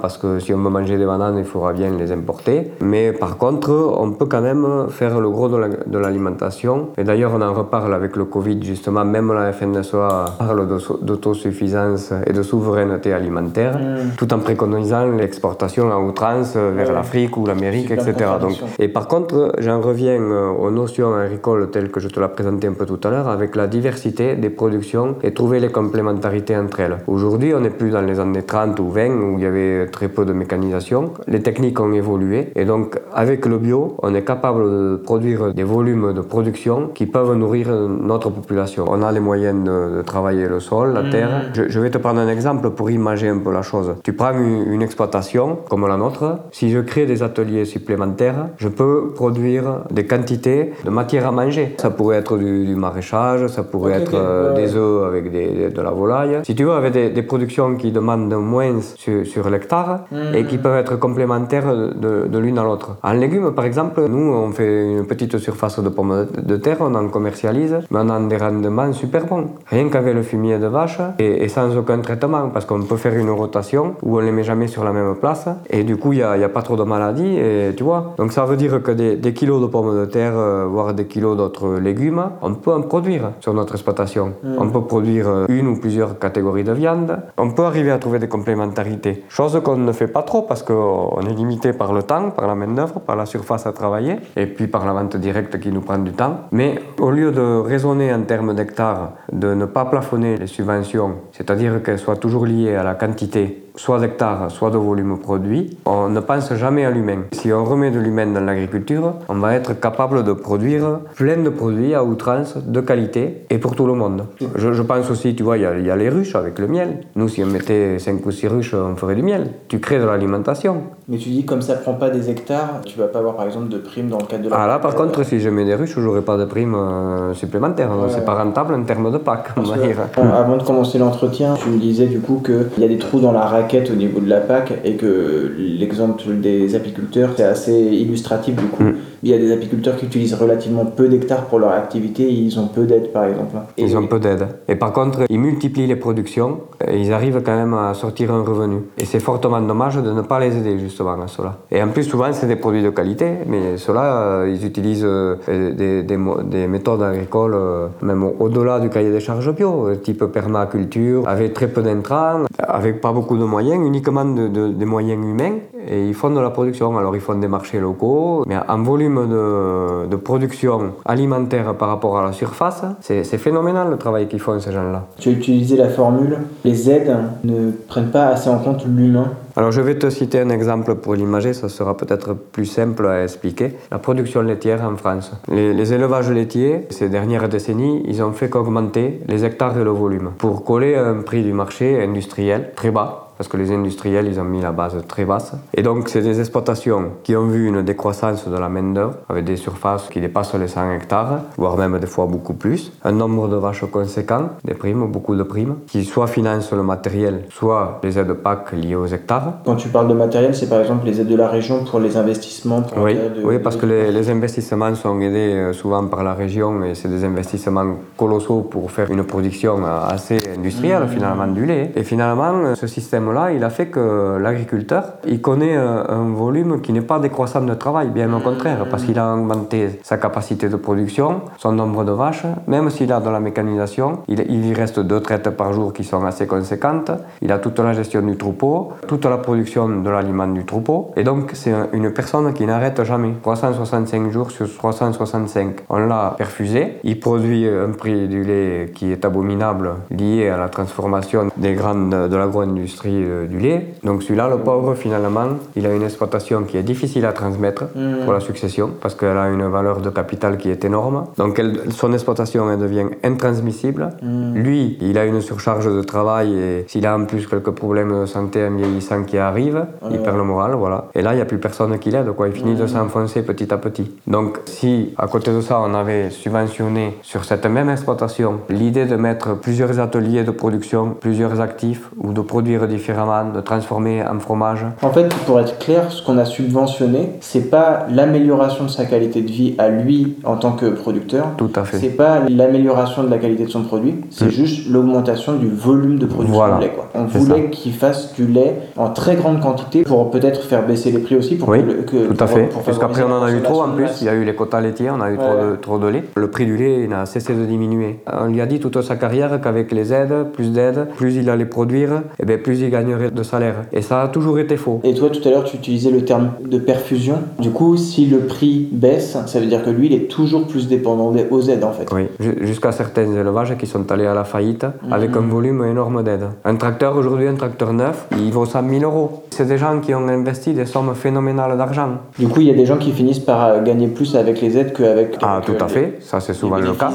parce que si on veut manger des bananes, il faudra bien les importer. Mais par contre, on peut quand même faire le gros de l'alimentation. Et d'ailleurs, on en reparle avec le Covid, justement, même la FNSEA parle d'autosuffisance et de souveraineté alimentaire, mm. tout en préconisant l'exportation en outrance vers l'Afrique ou l'Amérique, etc. Donc, et par contre, j'en reviens euh, aux notions agricoles telles que je te l'ai présenté un peu tout à l'heure, avec la diversité des productions et trouver les complémentarités entre elles. Aujourd'hui, on n'est plus dans les années 30 ou 20 où il y avait très peu de mécanisation. Les techniques ont évolué et donc avec le bio, on est capable de produire des volumes de production qui peuvent nourrir notre population. On a les moyens de, travailler le sol, la terre. Mhm. Je, vais te prendre un exemple pour imaginer un peu la chose. Tu prends une, exploitation comme la nôtre. Si je crée des ateliers supplémentaires, je peux produire des quantités de matière à manger. Ça pourrait être du, maraîchage, ça pourrait être euh, des œufs avec des, de la volaille. Si tu veux, avec des, des productions qui demandent moins sur, sur l'hectare et qui peuvent être complémentaires de, de l'une à l'autre. En légumes, par exemple, nous, on fait une petite surface de pommes de terre, on en commercialise, mais on a des rendements super bons. Rien qu'avec le fumier de vache et, sans aucun traitement, parce qu'on peut faire une rotation où on les met jamais sur la même place et du coup, il n'y a, a, pas trop de maladies, et tu vois. Donc ça veut dire que des, des kilos de pommes de terre, euh, voire des kilos d'autres légumes, on peut en produire sur notre exploitation. Mm. On peut produire une ou plusieurs catégories de viande. On peut arriver à trouver des complémentarités. Chose qu'on ne fait pas trop parce qu'on est limité par le temps, par la main-d'œuvre, par la surface à travailler et puis par la vente directe qui nous prend du temps. Mais au lieu de raisonner en termes d'hectares, de ne pas plafonner les subventions, c'est-à-dire qu'elles soient toujours liées à la quantité soit d'hectares, soit de volume produit, on ne pense jamais à l'humain. Si on remet de l'humain dans l'agriculture, on va être capable de produire plein de produits à outrance, de qualité, et pour tout le monde. Je, pense aussi, tu vois, il y, a les ruches avec le miel. Nous, si on mettait 5 ou 6 ruches, on ferait du miel. Tu crées de l'alimentation. Mais tu dis, comme ça prend pas des hectares, tu vas pas avoir par exemple de primes dans le cadre de la. Ah là, par contre, si je mets des ruches, j'aurai pas de primes euh, supplémentaires. C'est pas rentable en termes de PAC, on va dire. Avant de commencer l'entretien, tu me disais du coup qu'il y a des trous dans la raquette au niveau de la PAC et que l'exemple des apiculteurs, c'est assez illustratif du coup. Mm. Il y a des apiculteurs qui utilisent relativement peu d'hectares pour leur activité et ils ont peu d'aide par exemple. ils ont peu d'aide. Et par contre, ils multiplient les productions et ils arrivent quand même à sortir un revenu. Et c'est fortement dommage de ne pas les aider justement à cela. Et en plus, souvent, c'est des produits de qualité, mais ceux-là, euh, ils utilisent euh, des, des, des méthodes agricoles, euh, même au-delà du cahier des charges bio, type permaculture, avec très peu d'intrants, avec pas beaucoup de moyens, uniquement de, des moyens humains, et ils font de la production. Alors, ils font des marchés locaux, mais en volume de, production alimentaire par rapport à la surface, c'est phénoménal le travail qu'ils font ces gens-là. Tu as utilisé la formule les aides ne prennent pas assez en compte l'humain. Alors je vais te citer un exemple pour l'imager, ça sera peut-être plus simple à expliquer. La production laitière en France. Les, élevages laitiers, ces dernières décennies, ils ont fait qu'augmenter les hectares et le volume pour coller à un prix du marché industriel très bas parce que les industriels, ils ont mis la base très basse. Et donc, c'est des exploitations qui ont vu une décroissance de la main-d'œuvre, avec des surfaces qui dépassent les 100 hectares, voire même des fois beaucoup plus. Un nombre de vaches conséquent, des primes, beaucoup de primes, qui soit financent le matériel, soit les aides PAC liées aux hectares. Quand tu parles de matériel, c'est par exemple les aides de la région pour les investissements Oui, oui parce que les, les, investissements sont aidés euh, souvent par la région et c'est des investissements colossaux pour faire une production euh, assez industrielle, mmh. finalement, du lait. Et finalement, ce système là il a fait que l'agriculteur, il connaît un volume qui n'est pas décroissant de travail, bien au contraire, parce qu'il a augmenté sa capacité de production, son nombre de vaches, même s'il a de la mécanisation, il, il y reste deux traites par jour qui sont assez conséquentes, il a toute la gestion du troupeau, toute la production de l'aliment du troupeau, et donc c'est une personne qui n'arrête jamais. 365 jours sur 365. On l'a perfusé, il produit un prix du lait qui est abominable lié à la transformation des grandes de l'agro-industrie euh, du lait. Donc celui-là, le pauvre, finalement, il a une exploitation qui est difficile à transmettre mm. pour la succession parce qu'elle a une valeur de capital qui est énorme. Donc son exploitation, elle devient intransmissible. Mm. Lui, il a une surcharge de travail et s'il a en plus quelques problèmes de santé en vieillissant qui arrivent, il perd le moral, voilà. Et là, il n'y a plus personne qui l'aide, quoi. Il finit de mm. s'enfoncer petit à petit. Donc si, à côté de ça, on avait subventionné sur cette même exploitation l'idée de mettre plusieurs ateliers de production, plusieurs actifs ou de produire différents de transformer en fromage En fait, pour être clair, ce qu'on a subventionné, c'est pas l'amélioration de sa qualité de vie à lui en tant que producteur. Tout à fait. C'est pas l'amélioration de la qualité de son produit, c'est mm. juste l'augmentation du volume de production de lait. Quoi. On voulait qu'il fasse du lait en très grande quantité pour peut-être faire baisser les prix aussi. Pour oui, que, tout à fait. Parce qu'après, on en a eu trop en plus. Il y a eu les quotas laitiers, on a eu trop, de, trop, de, lait. Le prix du lait n'a cessé de diminuer. On lui a dit toute sa carrière qu'avec les aides, plus d'aides, plus il allait produire, et eh bien plus il de salaire. Et ça a toujours été faux. Et toi, tout à l'heure, tu utilisais le terme de perfusion. Du coup, si le prix baisse, ça veut dire que lui, il est toujours plus dépendant des aux aides, en fait. Oui, jusqu'à certains élevages qui sont allés à la faillite avec un volume énorme d'aides. Un tracteur, aujourd'hui, un tracteur neuf, il vaut 100 000 euros. C'est des gens qui ont investi des sommes phénoménales d'argent. Du coup, il y a des gens qui finissent par euh, gagner plus avec les aides qu'avec. Ah, tout à fait. Ça, c'est souvent le cas.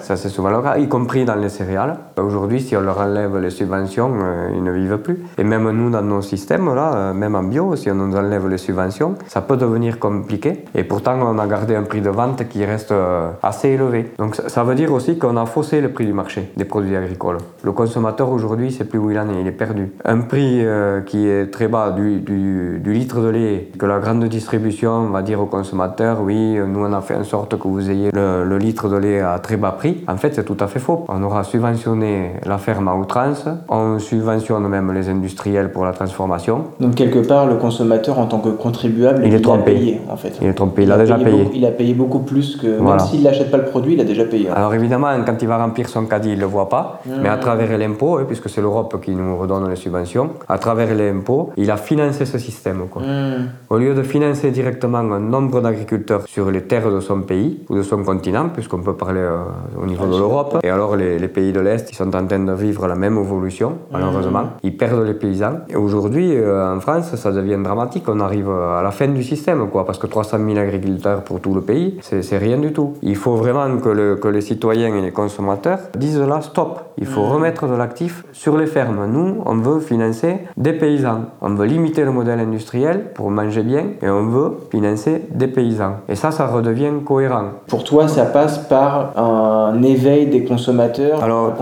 Ça, c'est souvent le cas, y compris dans les céréales. Aujourd'hui, si on leur enlève les subventions, euh, ils ne vivent plus. Et même nous, dans nos systèmes, là, euh, même en bio, si on nous enlève les subventions, ça peut devenir compliqué. Et pourtant, on a gardé un prix de vente qui reste euh, assez élevé. Donc ça veut dire aussi qu'on a faussé le prix du marché des produits agricoles. Le consommateur aujourd'hui, c'est plus où il en est, il est perdu. Un prix euh, qui est très bas du, du, litre de lait, que la grande distribution va dire au consommateur, oui, nous on a fait en sorte que vous ayez le, le litre de lait à très bas prix. En fait, c'est tout à fait faux. On aura subventionné la ferme à outrance, on subventionne même les industriels pour la transformation. Donc quelque part, le consommateur en tant que contribuable, il, est trompé. A payé en fait. Il est trompé, il, a, déjà payé. il a payé beaucoup plus que même s'il n'achète pas le produit, il a déjà payé. Alors évidemment, quand il va remplir son caddie, il le voit pas, mmh. mais à travers l'impôt, hein, puisque c'est l'Europe qui nous redonne les subventions, à travers l'impôt, il a financé ce système. Quoi. Mmh. Au lieu de financer directement un nombre d'agriculteurs sur les terres de son pays ou de son continent, puisqu'on peut parler euh, au niveau de l'Europe, et alors les, pays de l'Est, ils sont en train de vivre la même évolution, malheureusement. Ils perdent les paysans. Et aujourd'hui, euh, en France, ça devient dramatique. On arrive à la fin du système, quoi, parce que 300 000 agriculteurs pour tout le pays, c'est rien du tout. Il faut vraiment que, le, que, les citoyens et les consommateurs disent là, stop, il faut mmh. remettre de l'actif sur les fermes. Nous, on veut financer des paysans. On veut limiter le modèle industriel pour manger bien, et on veut financer des paysans. Et ça, ça redevient cohérent. Pour toi, ça passe par un éveil des consommateurs? Alors,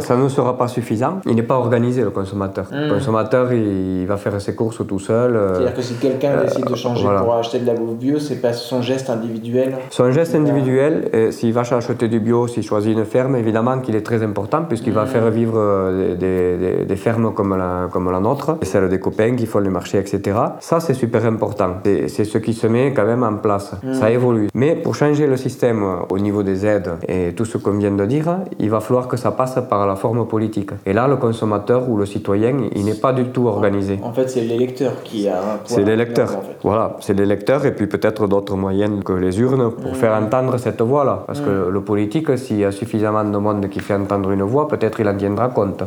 ça ne sera pas suffisant. Il n'est pas organisé, le consommateur. Le mmh. consommateur, il, va faire ses courses tout seul. Euh, C'est-à-dire que si quelqu'un euh, décide de changer pour acheter de la bouffe bio, c'est pas son geste individuel Son geste individuel, s'il va acheter du bio, s'il choisit une ferme, évidemment qu'il est très important puisqu'il va mmh. faire vivre euh, des, des, fermes comme la, comme la nôtre, celles des copains qui font le marché, etc. Ça, c'est super important. C'est ce qui se met quand même en place. Mmh. Ça évolue. Mais pour changer le système au niveau des aides et tout ce qu'on vient de dire, il va falloir que ça passe par la forme politique. Et là, le consommateur ou le citoyen, il n'est pas du tout organisé. En fait, c'est l'électeur qui a un C'est l'électeur. Voilà, c'est l'électeur et puis peut-être d'autres moyens que les urnes pour mmh. faire entendre cette voix-là. Parce que le politique, s'il y a suffisamment de monde qui fait entendre une voix, peut-être il en tiendra compte.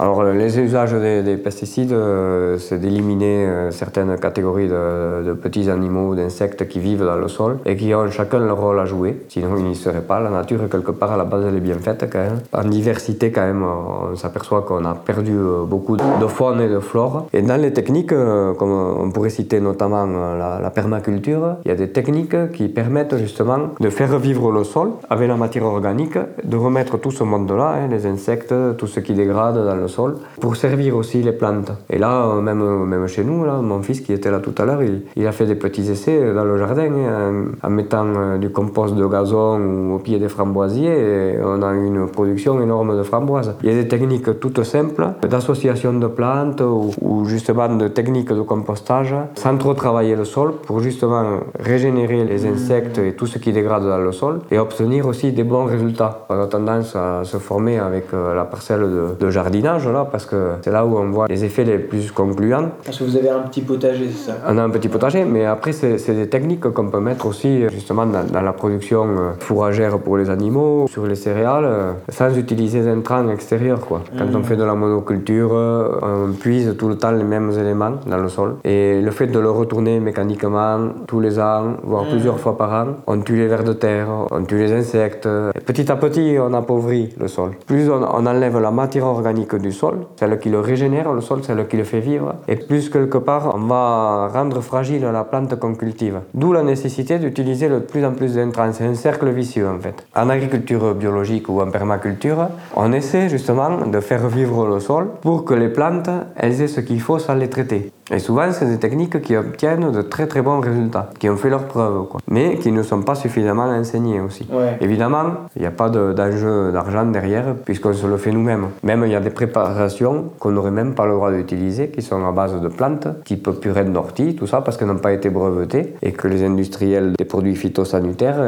Alors les usages des, pesticides, euh, c'est d'éliminer euh, certaines catégories de, petits animaux, d'insectes qui vivent dans le sol et qui ont chacun leur rôle à jouer. Sinon, ils n'y seraient pas. La nature, quelque part, à la base, elle est bien faite quand même. En diversité, quand même, on s'aperçoit qu'on a perdu euh, beaucoup de faune et de flore. Et dans les techniques, comme on pourrait citer notamment la, permaculture, il y a des techniques qui permettent justement de faire vivre le sol avec la matière organique, de remettre tout ce monde-là, hein, les insectes, tout ce qui dégrade dans le sol, pour servir aussi les plantes. Et là, euh, même, même chez nous, là, mon fils qui était là tout à l'heure, il, a fait des petits essais dans le jardin hein, en, mettant euh, du compost de gazon ou au pied des framboisiers et on a une production énorme de framboises. Il y a des techniques toutes simples d'association de plantes ou, justement de techniques de compostage sans trop travailler le sol pour justement régénérer les insectes et tout ce qui dégrade dans le sol et obtenir aussi des bons résultats. On a tendance à se former avec euh, la parcelle de, de jardinage là, parce que c'est là où on voit les effets les plus concluants. Parce que vous avez un petit potager, c'est ça? On a un petit potager, mais après, c'est des techniques qu'on peut mettre aussi justement dans, la production euh, fourragère pour les animaux, sur les céréales, euh, sans utiliser des intrants extérieurs. Quoi. Quand on mmh. fait de la monoculture, euh, on puise tout le temps les mêmes éléments dans le sol. Et le fait de le retourner mécaniquement tous les ans, voire mmh. plusieurs fois par an, on tue les vers de terre, on tue les insectes. petit à petit, on appauvrit le sol. Plus on, on enlève la matière organique du sol, celle qui le régénère, le sol, celle qui le fait vivre. Et plus quelque part, on va rendre fragile la plante qu'on cultive. D'où la nécessité d'utiliser de plus en plus d'intrants. C'est un cercle vicieux en fait. En agriculture biologique ou en permaculture, on essaie justement de faire vivre le sol pour que les plantes, elles aient ce qu'il faut sans les traiter. Et souvent, c'est des techniques qui obtiennent de très très bons résultats, qui ont fait leurs preuves, quoi. mais qui ne sont pas suffisamment enseignées aussi. Évidemment, il n'y a pas d'enjeu d'argent derrière, puisqu'on se le fait nous-mêmes. Même il y a des préparations qu'on n'aurait même pas le droit d'utiliser, qui sont à base de plantes, type purée d'ortie, tout ça, parce qu'elles n'ont pas été brevetées, et que les industriels des produits phytosanitaires,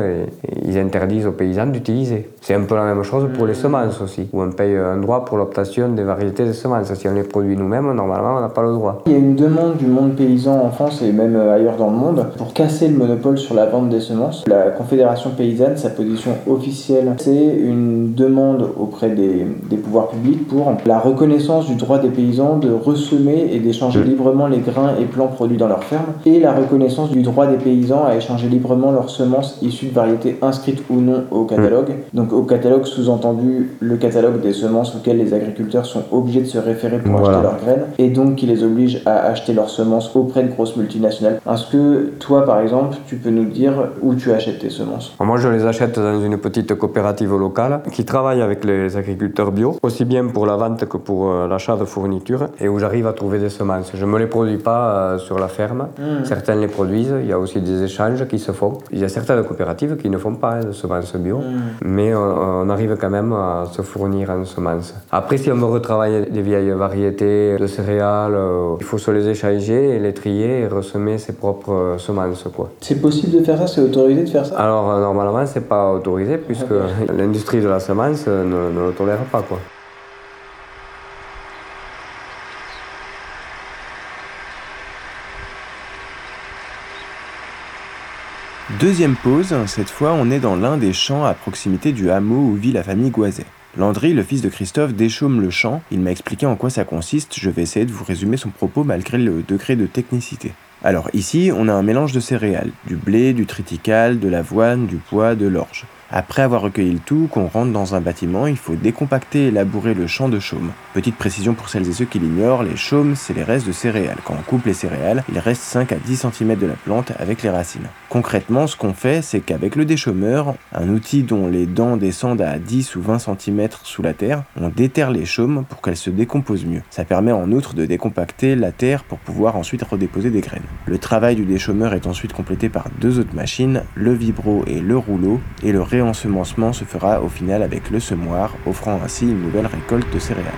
ils interdisent aux paysans d'utiliser. C'est un peu la même chose pour les mmh. semences aussi, où on paye un droit pour l'obtention des variétés de semences. Si on les produit nous-mêmes, normalement, on n'a pas le droit. Il y a une du monde paysan en France et même euh, ailleurs dans le monde pour casser le monopole sur la vente des semences. La Confédération paysanne, sa position officielle, c'est une demande auprès des, des, pouvoirs publics pour la reconnaissance du droit des paysans de ressemer et d'échanger librement les grains et plants produits dans leurs fermes et la reconnaissance du droit des paysans à échanger librement leurs semences issues de variétés inscrites ou non au catalogue. Donc au catalogue sous-entendu le catalogue des semences auxquelles les agriculteurs sont obligés de se référer pour acheter leurs graines et donc qui les oblige à acheter acheter leurs semences auprès de grosses multinationales. Est-ce que toi, par exemple, tu peux nous dire où tu achètes tes semences? Moi, je les achète dans une petite coopérative locale qui travaille avec les agriculteurs bio, aussi bien pour la vente que pour euh, l'achat de fournitures, et où j'arrive à trouver des semences. Je ne me les produis pas euh, sur la ferme. Hmm. Certains les produisent. Il y a aussi des échanges qui se font. Il y a certaines coopératives qui ne font pas hein, de semences bio, hmm. mais on, arrive quand même à se fournir en semences. Après, si on veut retravailler des vieilles variétés de céréales, euh, il faut se les échanger, les trier et ressemer ses propres euh, semences. Quoi. C'est possible de faire ça C'est autorisé de faire ça? Alors euh, normalement c'est pas autorisé puisque l'industrie de la semence ne, ne, le tolère pas. Quoi. Deuxième pause, cette fois on est dans l'un des champs à proximité du hameau où vit la famille Goiset. Landry, le fils de Christophe, déchaume le champ. Il m'a expliqué en quoi ça consiste. Je vais essayer de vous résumer son propos malgré le degré de technicité. Alors ici, on a un mélange de céréales, du blé, du triticale, de l'avoine, du pois, de l'orge. Après avoir recueilli le tout, qu'on rentre dans un bâtiment, il faut décompacter et labourer le champ de chaume. Petite précision pour celles et ceux qui l'ignorent, les chaumes, c'est les restes de céréales. Quand on coupe les céréales, il reste 5 à 10 cm de la plante avec les racines. Concrètement, ce qu'on fait, c'est qu'avec le déchaumeur, un outil dont les dents descendent à 10 ou 20 cm sous la terre, on déterre les chaumes pour qu'elles se décomposent mieux. Ça permet en outre de décompacter la terre pour pouvoir ensuite redéposer des graines. Le travail du déchaumeur est ensuite complété par deux autres machines, le vibro et le rouleau, et le réensemencement se fera au final avec le semoir, offrant ainsi une nouvelle récolte de céréales.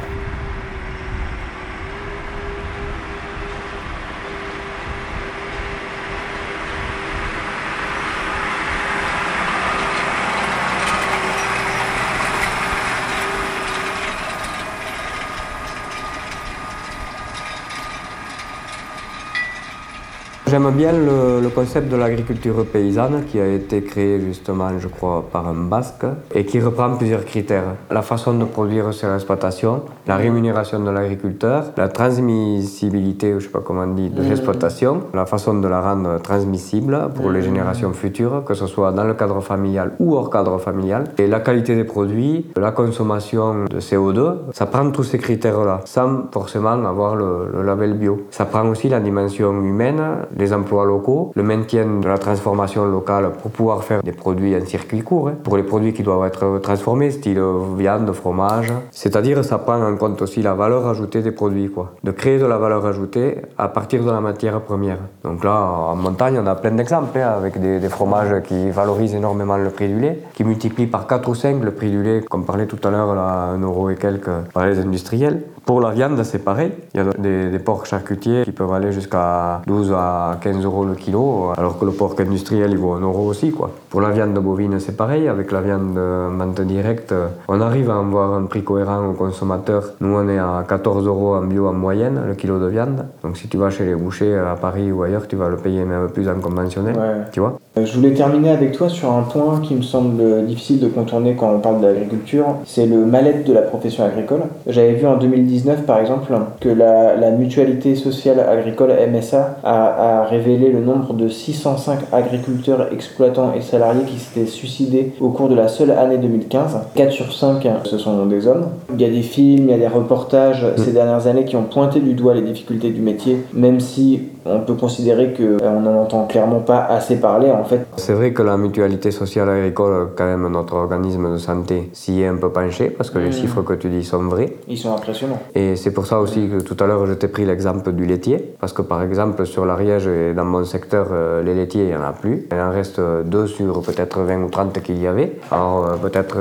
J'aime bien le, concept de l'agriculture paysanne qui a été créé justement, je crois, par un Basque et qui reprend plusieurs critères. La façon de produire sur l'exploitation, la rémunération de l'agriculteur, la transmissibilité, je ne sais pas comment on dit, de l'exploitation, la façon de la rendre transmissible pour les générations futures, que ce soit dans le cadre familial ou hors cadre familial, et la qualité des produits, la consommation de CO2. Ça prend tous ces critères-là, sans forcément avoir le, le label bio. Ça prend aussi la dimension humaine, les emplois locaux, le maintien de la transformation locale pour pouvoir faire des produits en circuit court, hein, pour les produits qui doivent être transformés, style viande, fromage. C'est-à-dire ça prend en compte aussi la valeur ajoutée des produits, quoi. De créer de la valeur ajoutée à partir de la matière première. Donc là, en montagne, on a plein d'exemples, hein, avec des, fromages qui valorisent énormément le prix du lait, qui multiplient par 4 ou 5 le prix du lait, comme parlait tout à l'heure, là, 1 euro et quelques par les industriels. Pour la viande, c'est pareil. Il y a des porcs charcutiers qui peuvent aller jusqu'à 12 à 15 euros le kilo, alors que le porc industriel, il vaut 1 euro aussi. Quoi. Pour la viande bovine, c'est pareil. Avec la viande vente directe, on arrive à avoir un prix cohérent au consommateur. Nous, on est à 14 euros en bio en moyenne, le kilo de viande. Donc si tu vas chez les bouchers à Paris ou ailleurs, tu vas le payer même plus en conventionnel. Ouais. Tu vois Je voulais terminer avec toi sur un point qui me semble difficile de contourner quand on parle de l'agriculture. C'est le mal-être de la profession agricole. J'avais vu en 2010 par exemple, que la, la mutualité sociale agricole MSA a, a, révélé le nombre de 605 agriculteurs, exploitants et salariés qui s'étaient suicidés au cours de la seule année 2015. 4 sur 5, hein, ce sont des hommes. Il y a des films, il y a des reportages mm. ces dernières années qui ont pointé du doigt les difficultés du métier, même si on peut considérer qu'on euh, n'en entend clairement pas assez parler en fait. C'est vrai que la mutualité sociale agricole, quand même notre organisme de santé, s'y est un peu penché parce que mmh. les chiffres que tu dis sont vrais. Ils sont impressionnants. Et c'est pour ça aussi que tout à l'heure je t'ai pris l'exemple du laitier parce que par exemple sur l'Ariège et dans mon secteur, euh, les laitiers, il n'y en a plus. Il en reste deux sur peut-être 20 ou 30 qu'il y avait. Alors euh, peut-être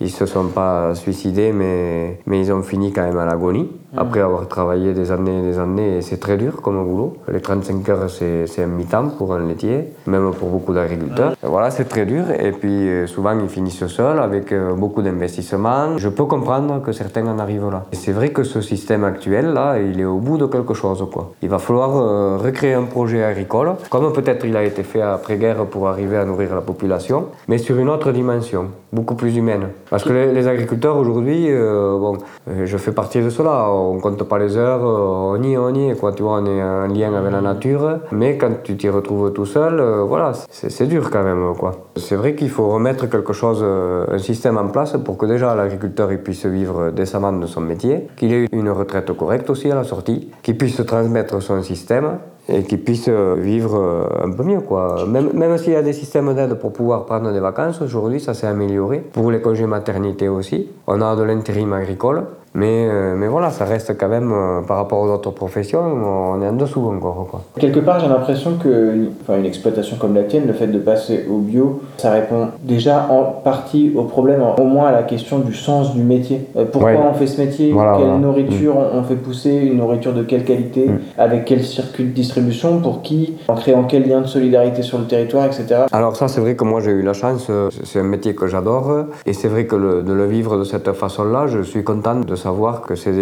ils se sont pas suicidés mais, mais ils ont fini quand même à l'agonie mmh. Après avoir travaillé des années et des années c'est très dur comme boulot. Les 35 heures, c'est un mi-temps pour un laitier, même pour beaucoup d'agriculteurs. Voilà, c'est très dur. Et puis, euh, souvent, ils finissent seuls avec euh, beaucoup d'investissements. Je peux comprendre que certains en arrivent là. Et c'est vrai que ce système actuel, là, il est au bout de quelque chose, quoi. Il va falloir euh, recréer un projet agricole, comme peut-être il a été fait après-guerre pour arriver à nourrir la population, mais sur une autre dimension, beaucoup plus humaine. Parce que les, les agriculteurs, aujourd'hui, bon, je fais partie de cela. On compte pas les heures, on y est, on y est. Tu vois, on est en lien avec la nature, mais quand tu t'y retrouves tout seul, euh, voilà, c'est dur quand même, quoi. C'est vrai qu'il faut remettre quelque chose, euh, un système en place pour que déjà l'agriculteur puisse vivre décemment de son métier, qu'il ait une retraite correcte aussi à la sortie, qu'il puisse transmettre son système et qu'il puisse vivre un peu mieux. Quoi. Même, même s'il y a des systèmes d'aide pour pouvoir prendre des vacances, aujourd'hui ça s'est amélioré. Pour les congés maternité aussi, on a de l'intérim agricole. Mais, euh, mais voilà, ça reste quand même, euh, par rapport aux autres professions, on est en dessous encore. Quoi. Quelque part, j'ai l'impression que enfin, une exploitation comme la tienne, le fait de passer au bio, ça répond déjà en partie au problème, au moins à la question du sens du métier. Euh, pourquoi ouais. on fait ce métier? Voilà, Quelle voilà. nourriture mmh. on fait pousser? Une nourriture de quelle qualité? Mmh. Avec quel circuit de distribution? Pour qui? En créant quel lien de solidarité sur le territoire, etc. Alors ça, c'est vrai que moi, j'ai eu la chance. C'est un métier que j'adore. Et c'est vrai que le, de le vivre de cette façon-là, je suis content de savoir que c'est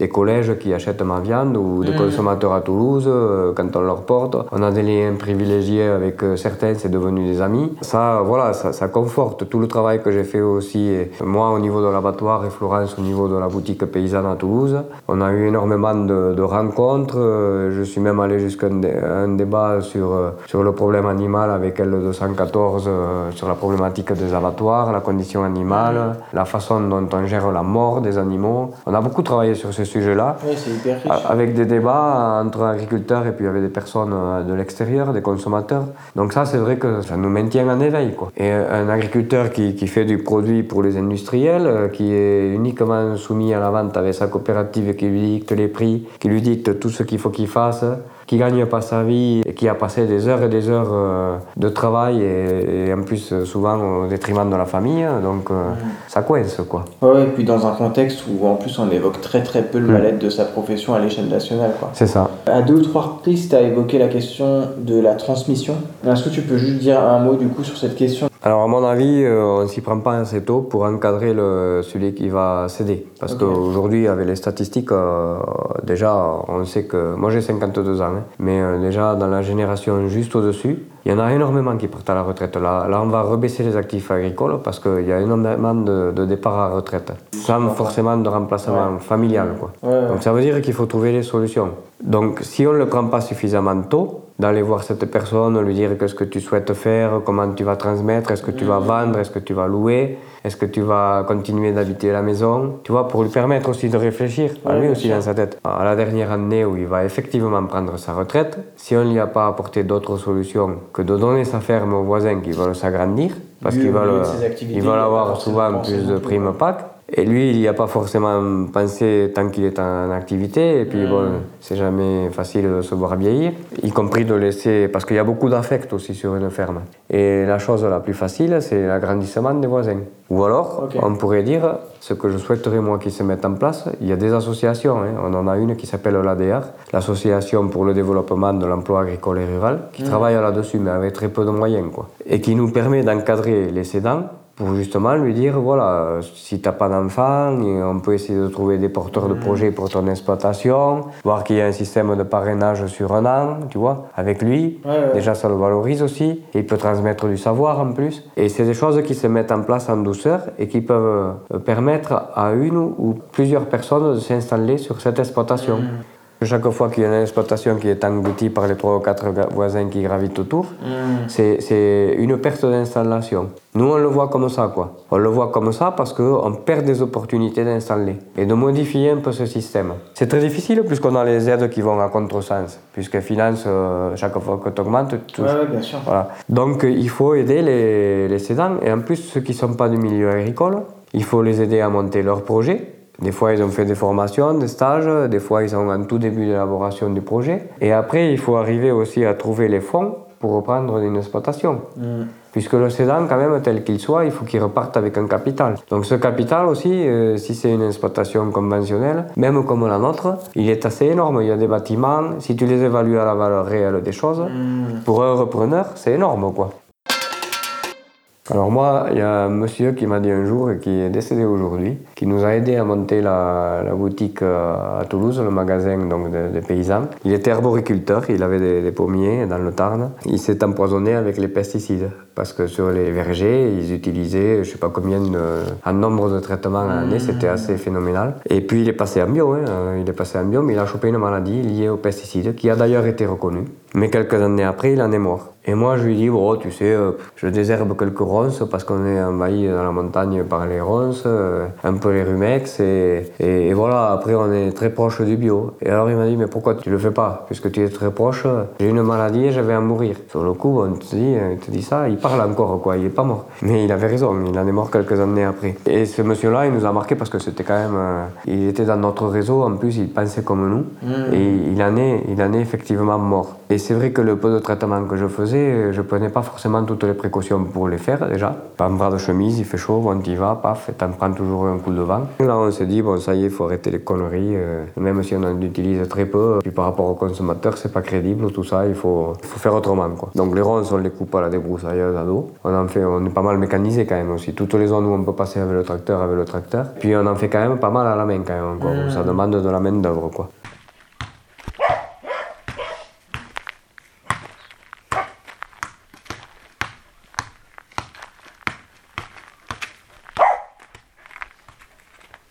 des, collèges qui achètent ma viande ou des mmh. consommateurs à Toulouse euh, quand on leur porte. On a des liens privilégiés avec euh, certains, c'est devenu des amis. Ça, voilà, ça, conforte tout le travail que j'ai fait aussi. moi, au niveau de l'abattoir et Florence au niveau de la boutique paysanne à Toulouse, on a eu énormément de, rencontres. Je suis même allé jusqu'à un, débat sur, sur le problème animal avec L214, sur la problématique des abattoirs, la condition animale, mmh. la façon dont on gère la mort des animaux. On a beaucoup travaillé sur ce sujet-là. Oui, c'est hyper riche. Avec des débats entre agriculteurs et puis avec des personnes euh, de l'extérieur, des consommateurs. Donc ça, c'est vrai que ça nous maintient en éveil. Quoi. Et un agriculteur qui, qui fait du produit pour les industriels, euh, qui est uniquement soumis à la vente avec sa coopérative qui lui dicte les prix, qui lui dicte tout ce qu'il faut qu'il fasse, qui gagne pas sa vie et qui a passé des heures et des heures euh, de travail et, en plus euh, souvent au détriment de la famille, donc euh, ça coince quoi. Ouais, et puis dans un contexte où en plus on évoque très très peu le mm. mal-être de sa profession à l'échelle nationale quoi. C'est ça. À deux ou trois reprises, tu as évoqué la question de la transmission. Est-ce que tu peux juste dire un mot du coup sur cette question? Alors à mon avis, on ne s'y prend pas assez tôt pour encadrer le, celui qui va céder. Parce qu'aujourd'hui, avec les statistiques, déjà, on sait que... Moi j'ai 52 ans, hein, mais euh, déjà dans la génération juste au-dessus, il y en a énormément qui partent à la retraite. Là, là on va rebaisser les actifs agricoles parce qu'il y a énormément de, de départs à la retraite, sans forcément de remplacement familial. Quoi. Donc ça veut dire qu'il faut trouver des solutions. Donc si on ne le prend pas suffisamment tôt, d'aller voir cette personne, lui dire qu'est-ce que tu souhaites faire, comment tu vas transmettre, est-ce que tu vas vendre, est-ce que tu vas louer, est-ce que tu vas continuer d'habiter la maison, tu vois, pour lui permettre aussi de réfléchir, à lui aussi dans sa tête. À la dernière année où il va effectivement prendre sa retraite, si on ne lui a pas apporté d'autres solutions que de donner sa ferme aux voisins qui veulent s'agrandir, parce qu'ils veulent, ils veulent avoir souvent plus de primes PAC, et lui, il n'y a pas forcément pensé tant qu'il est en activité. Et puis, bon, c'est jamais facile de se voir vieillir, y compris de laisser. Parce qu'il y a beaucoup d'affect aussi sur une ferme. Et la chose la plus facile, c'est l'agrandissement des voisins. Ou alors, on pourrait dire, ce que je souhaiterais moi qu'il se mette en place, il y a des associations. Hein. On en a une qui s'appelle l'ADR, l'Association pour le développement de l'emploi agricole et rural, qui mmh. travaille là-dessus, mais avec très peu de moyens. Quoi. Et qui nous permet d'encadrer les cédants pour justement lui dire voilà, si tu n'as pas d'enfant, on peut essayer de trouver des porteurs de mm. projets pour ton exploitation, voir qu'il y a un système de parrainage sur un an, tu vois, avec lui. Déjà, ça le valorise aussi. Et il peut transmettre du savoir en plus. Et c'est des choses qui se mettent en place en douceur et qui peuvent euh, permettre à une ou plusieurs personnes de s'installer sur cette exploitation. Mm. Chaque fois qu'il y a une exploitation qui est engloutie par les trois ou quatre voisins qui gravitent autour, mm. c'est une perte d'installation. Nous, on le voit comme ça, quoi. On le voit comme ça parce qu'on perd des opportunités d'installer et de modifier un peu ce système. C'est très difficile puisqu'on a les aides qui vont à contresens, puisque finance, euh, chaque fois que tu augmentes, tu ouais, bien sûr. Voilà. Donc, il faut aider les, les cédants et en plus, ceux qui ne sont pas du milieu agricole, il faut les aider à monter leur projet des fois, ils ont fait des formations, des stages, des fois, ils sont en tout début d'élaboration du projet. Et après, il faut arriver aussi à trouver les fonds pour reprendre une exploitation. Mm. Puisque le cédant, quand même, tel qu'il soit, il faut qu'il reparte avec un capital. Donc ce capital aussi, euh, si c'est une exploitation conventionnelle, même comme la nôtre, il est assez énorme. Il y a des bâtiments, si tu les évalues à la valeur réelle des choses, mm. pour un repreneur, c'est énorme, quoi. Alors moi, il y a un monsieur qui m'a dit un jour, et qui est décédé aujourd'hui, qui nous a aidé à monter la, boutique euh, à Toulouse, le magasin donc des paysans. Il était arboriculteur, il avait des, pommiers dans le Tarn. Il s'est empoisonné avec les pesticides parce que sur les vergers, ils utilisaient, je sais pas combien, de, un nombre de traitements à l'année, c'était assez phénoménal. Et puis il est passé en bio, hein, il est passé en bio, mais il a chopé une maladie liée aux pesticides qui a d'ailleurs été reconnue. Mais quelques années après, il en est mort. Et moi, je lui dis, bon, tu sais, euh, je désherbe quelques ronces parce qu'on est envahi dans la montagne par les ronces, euh, un peu les rumex, et, et, voilà, après, on est très proche du bio. Et alors, il m'a dit, mais pourquoi tu le fais pas? Puisque tu es très proche, j'ai une maladie et je vais en mourir. Sur le coup, on te dit, il te dit ça, il parle encore, quoi, il est pas mort. Mais il avait raison, il en est mort quelques années après. Et ce monsieur-là, il nous a marqué parce que c'était quand même. Euh, il était dans notre réseau, en plus, il pensait comme nous, mm. et il en, est, il en est effectivement mort. Et c'est vrai que le peu de traitement que je faisais, je prenais pas forcément toutes les précautions pour les faire déjà. Pas un bras de chemise, il fait chaud, bon, t'y vas, paf, t'en prends toujours un coup de vent. Là, on s'est dit, bon, ça y est, il faut arrêter les conneries. Euh, même si on en utilise très peu, puis par rapport aux consommateurs, c'est pas crédible, tout ça, il faut, faut faire autrement, quoi. Donc les ronces, on les coupe à la débroussailleuse à dos. On en fait, on est pas mal mécanisé quand même aussi. Toutes les zones où on peut passer avec le tracteur, avec le tracteur. Puis on en fait quand même pas mal à la main quand même encore. Mmh. Ça demande de la main d'œuvre, quoi.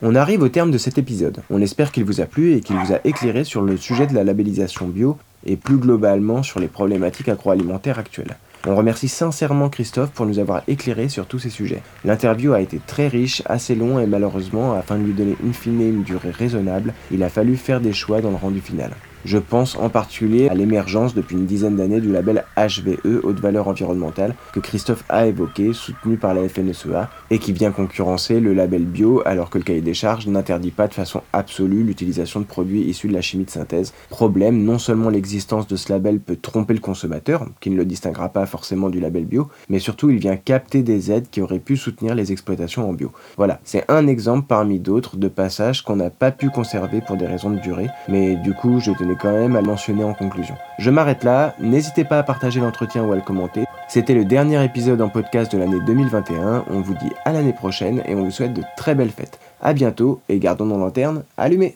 On arrive au terme de cet épisode. On espère qu'il vous a plu et qu'il vous a éclairé sur le sujet de la labellisation bio et plus globalement sur les problématiques agroalimentaires actuelles. On remercie sincèrement Christophe pour nous avoir éclairé sur tous ces sujets. L'interview a été très riche, assez long et malheureusement, afin de lui donner une fine une durée raisonnable, il a fallu faire des choix dans le rendu final. Je pense en particulier à l'émergence depuis une dizaine d'années du label HVE, haute valeur environnementale, que Christophe a évoqué, soutenu par la FNSEA, et qui vient concurrencer le label bio alors que le cahier des charges n'interdit pas de façon absolue l'utilisation de produits issus de la chimie de synthèse. Problème, non seulement l'existence de ce label peut tromper le consommateur, qui ne le distinguera pas forcément du label bio, mais surtout il vient capter des aides qui auraient pu soutenir les exploitations en bio. Voilà, c'est un exemple parmi d'autres de passages qu'on n'a pas pu conserver pour des raisons de durée, mais du coup je quand même à mentionner en conclusion. Je m'arrête là, n'hésitez pas à partager l'entretien ou à le commenter. C'était le dernier épisode en podcast de l'année 2021, on vous dit à l'année prochaine et on vous souhaite de très belles fêtes. A bientôt et gardons nos lanternes allumées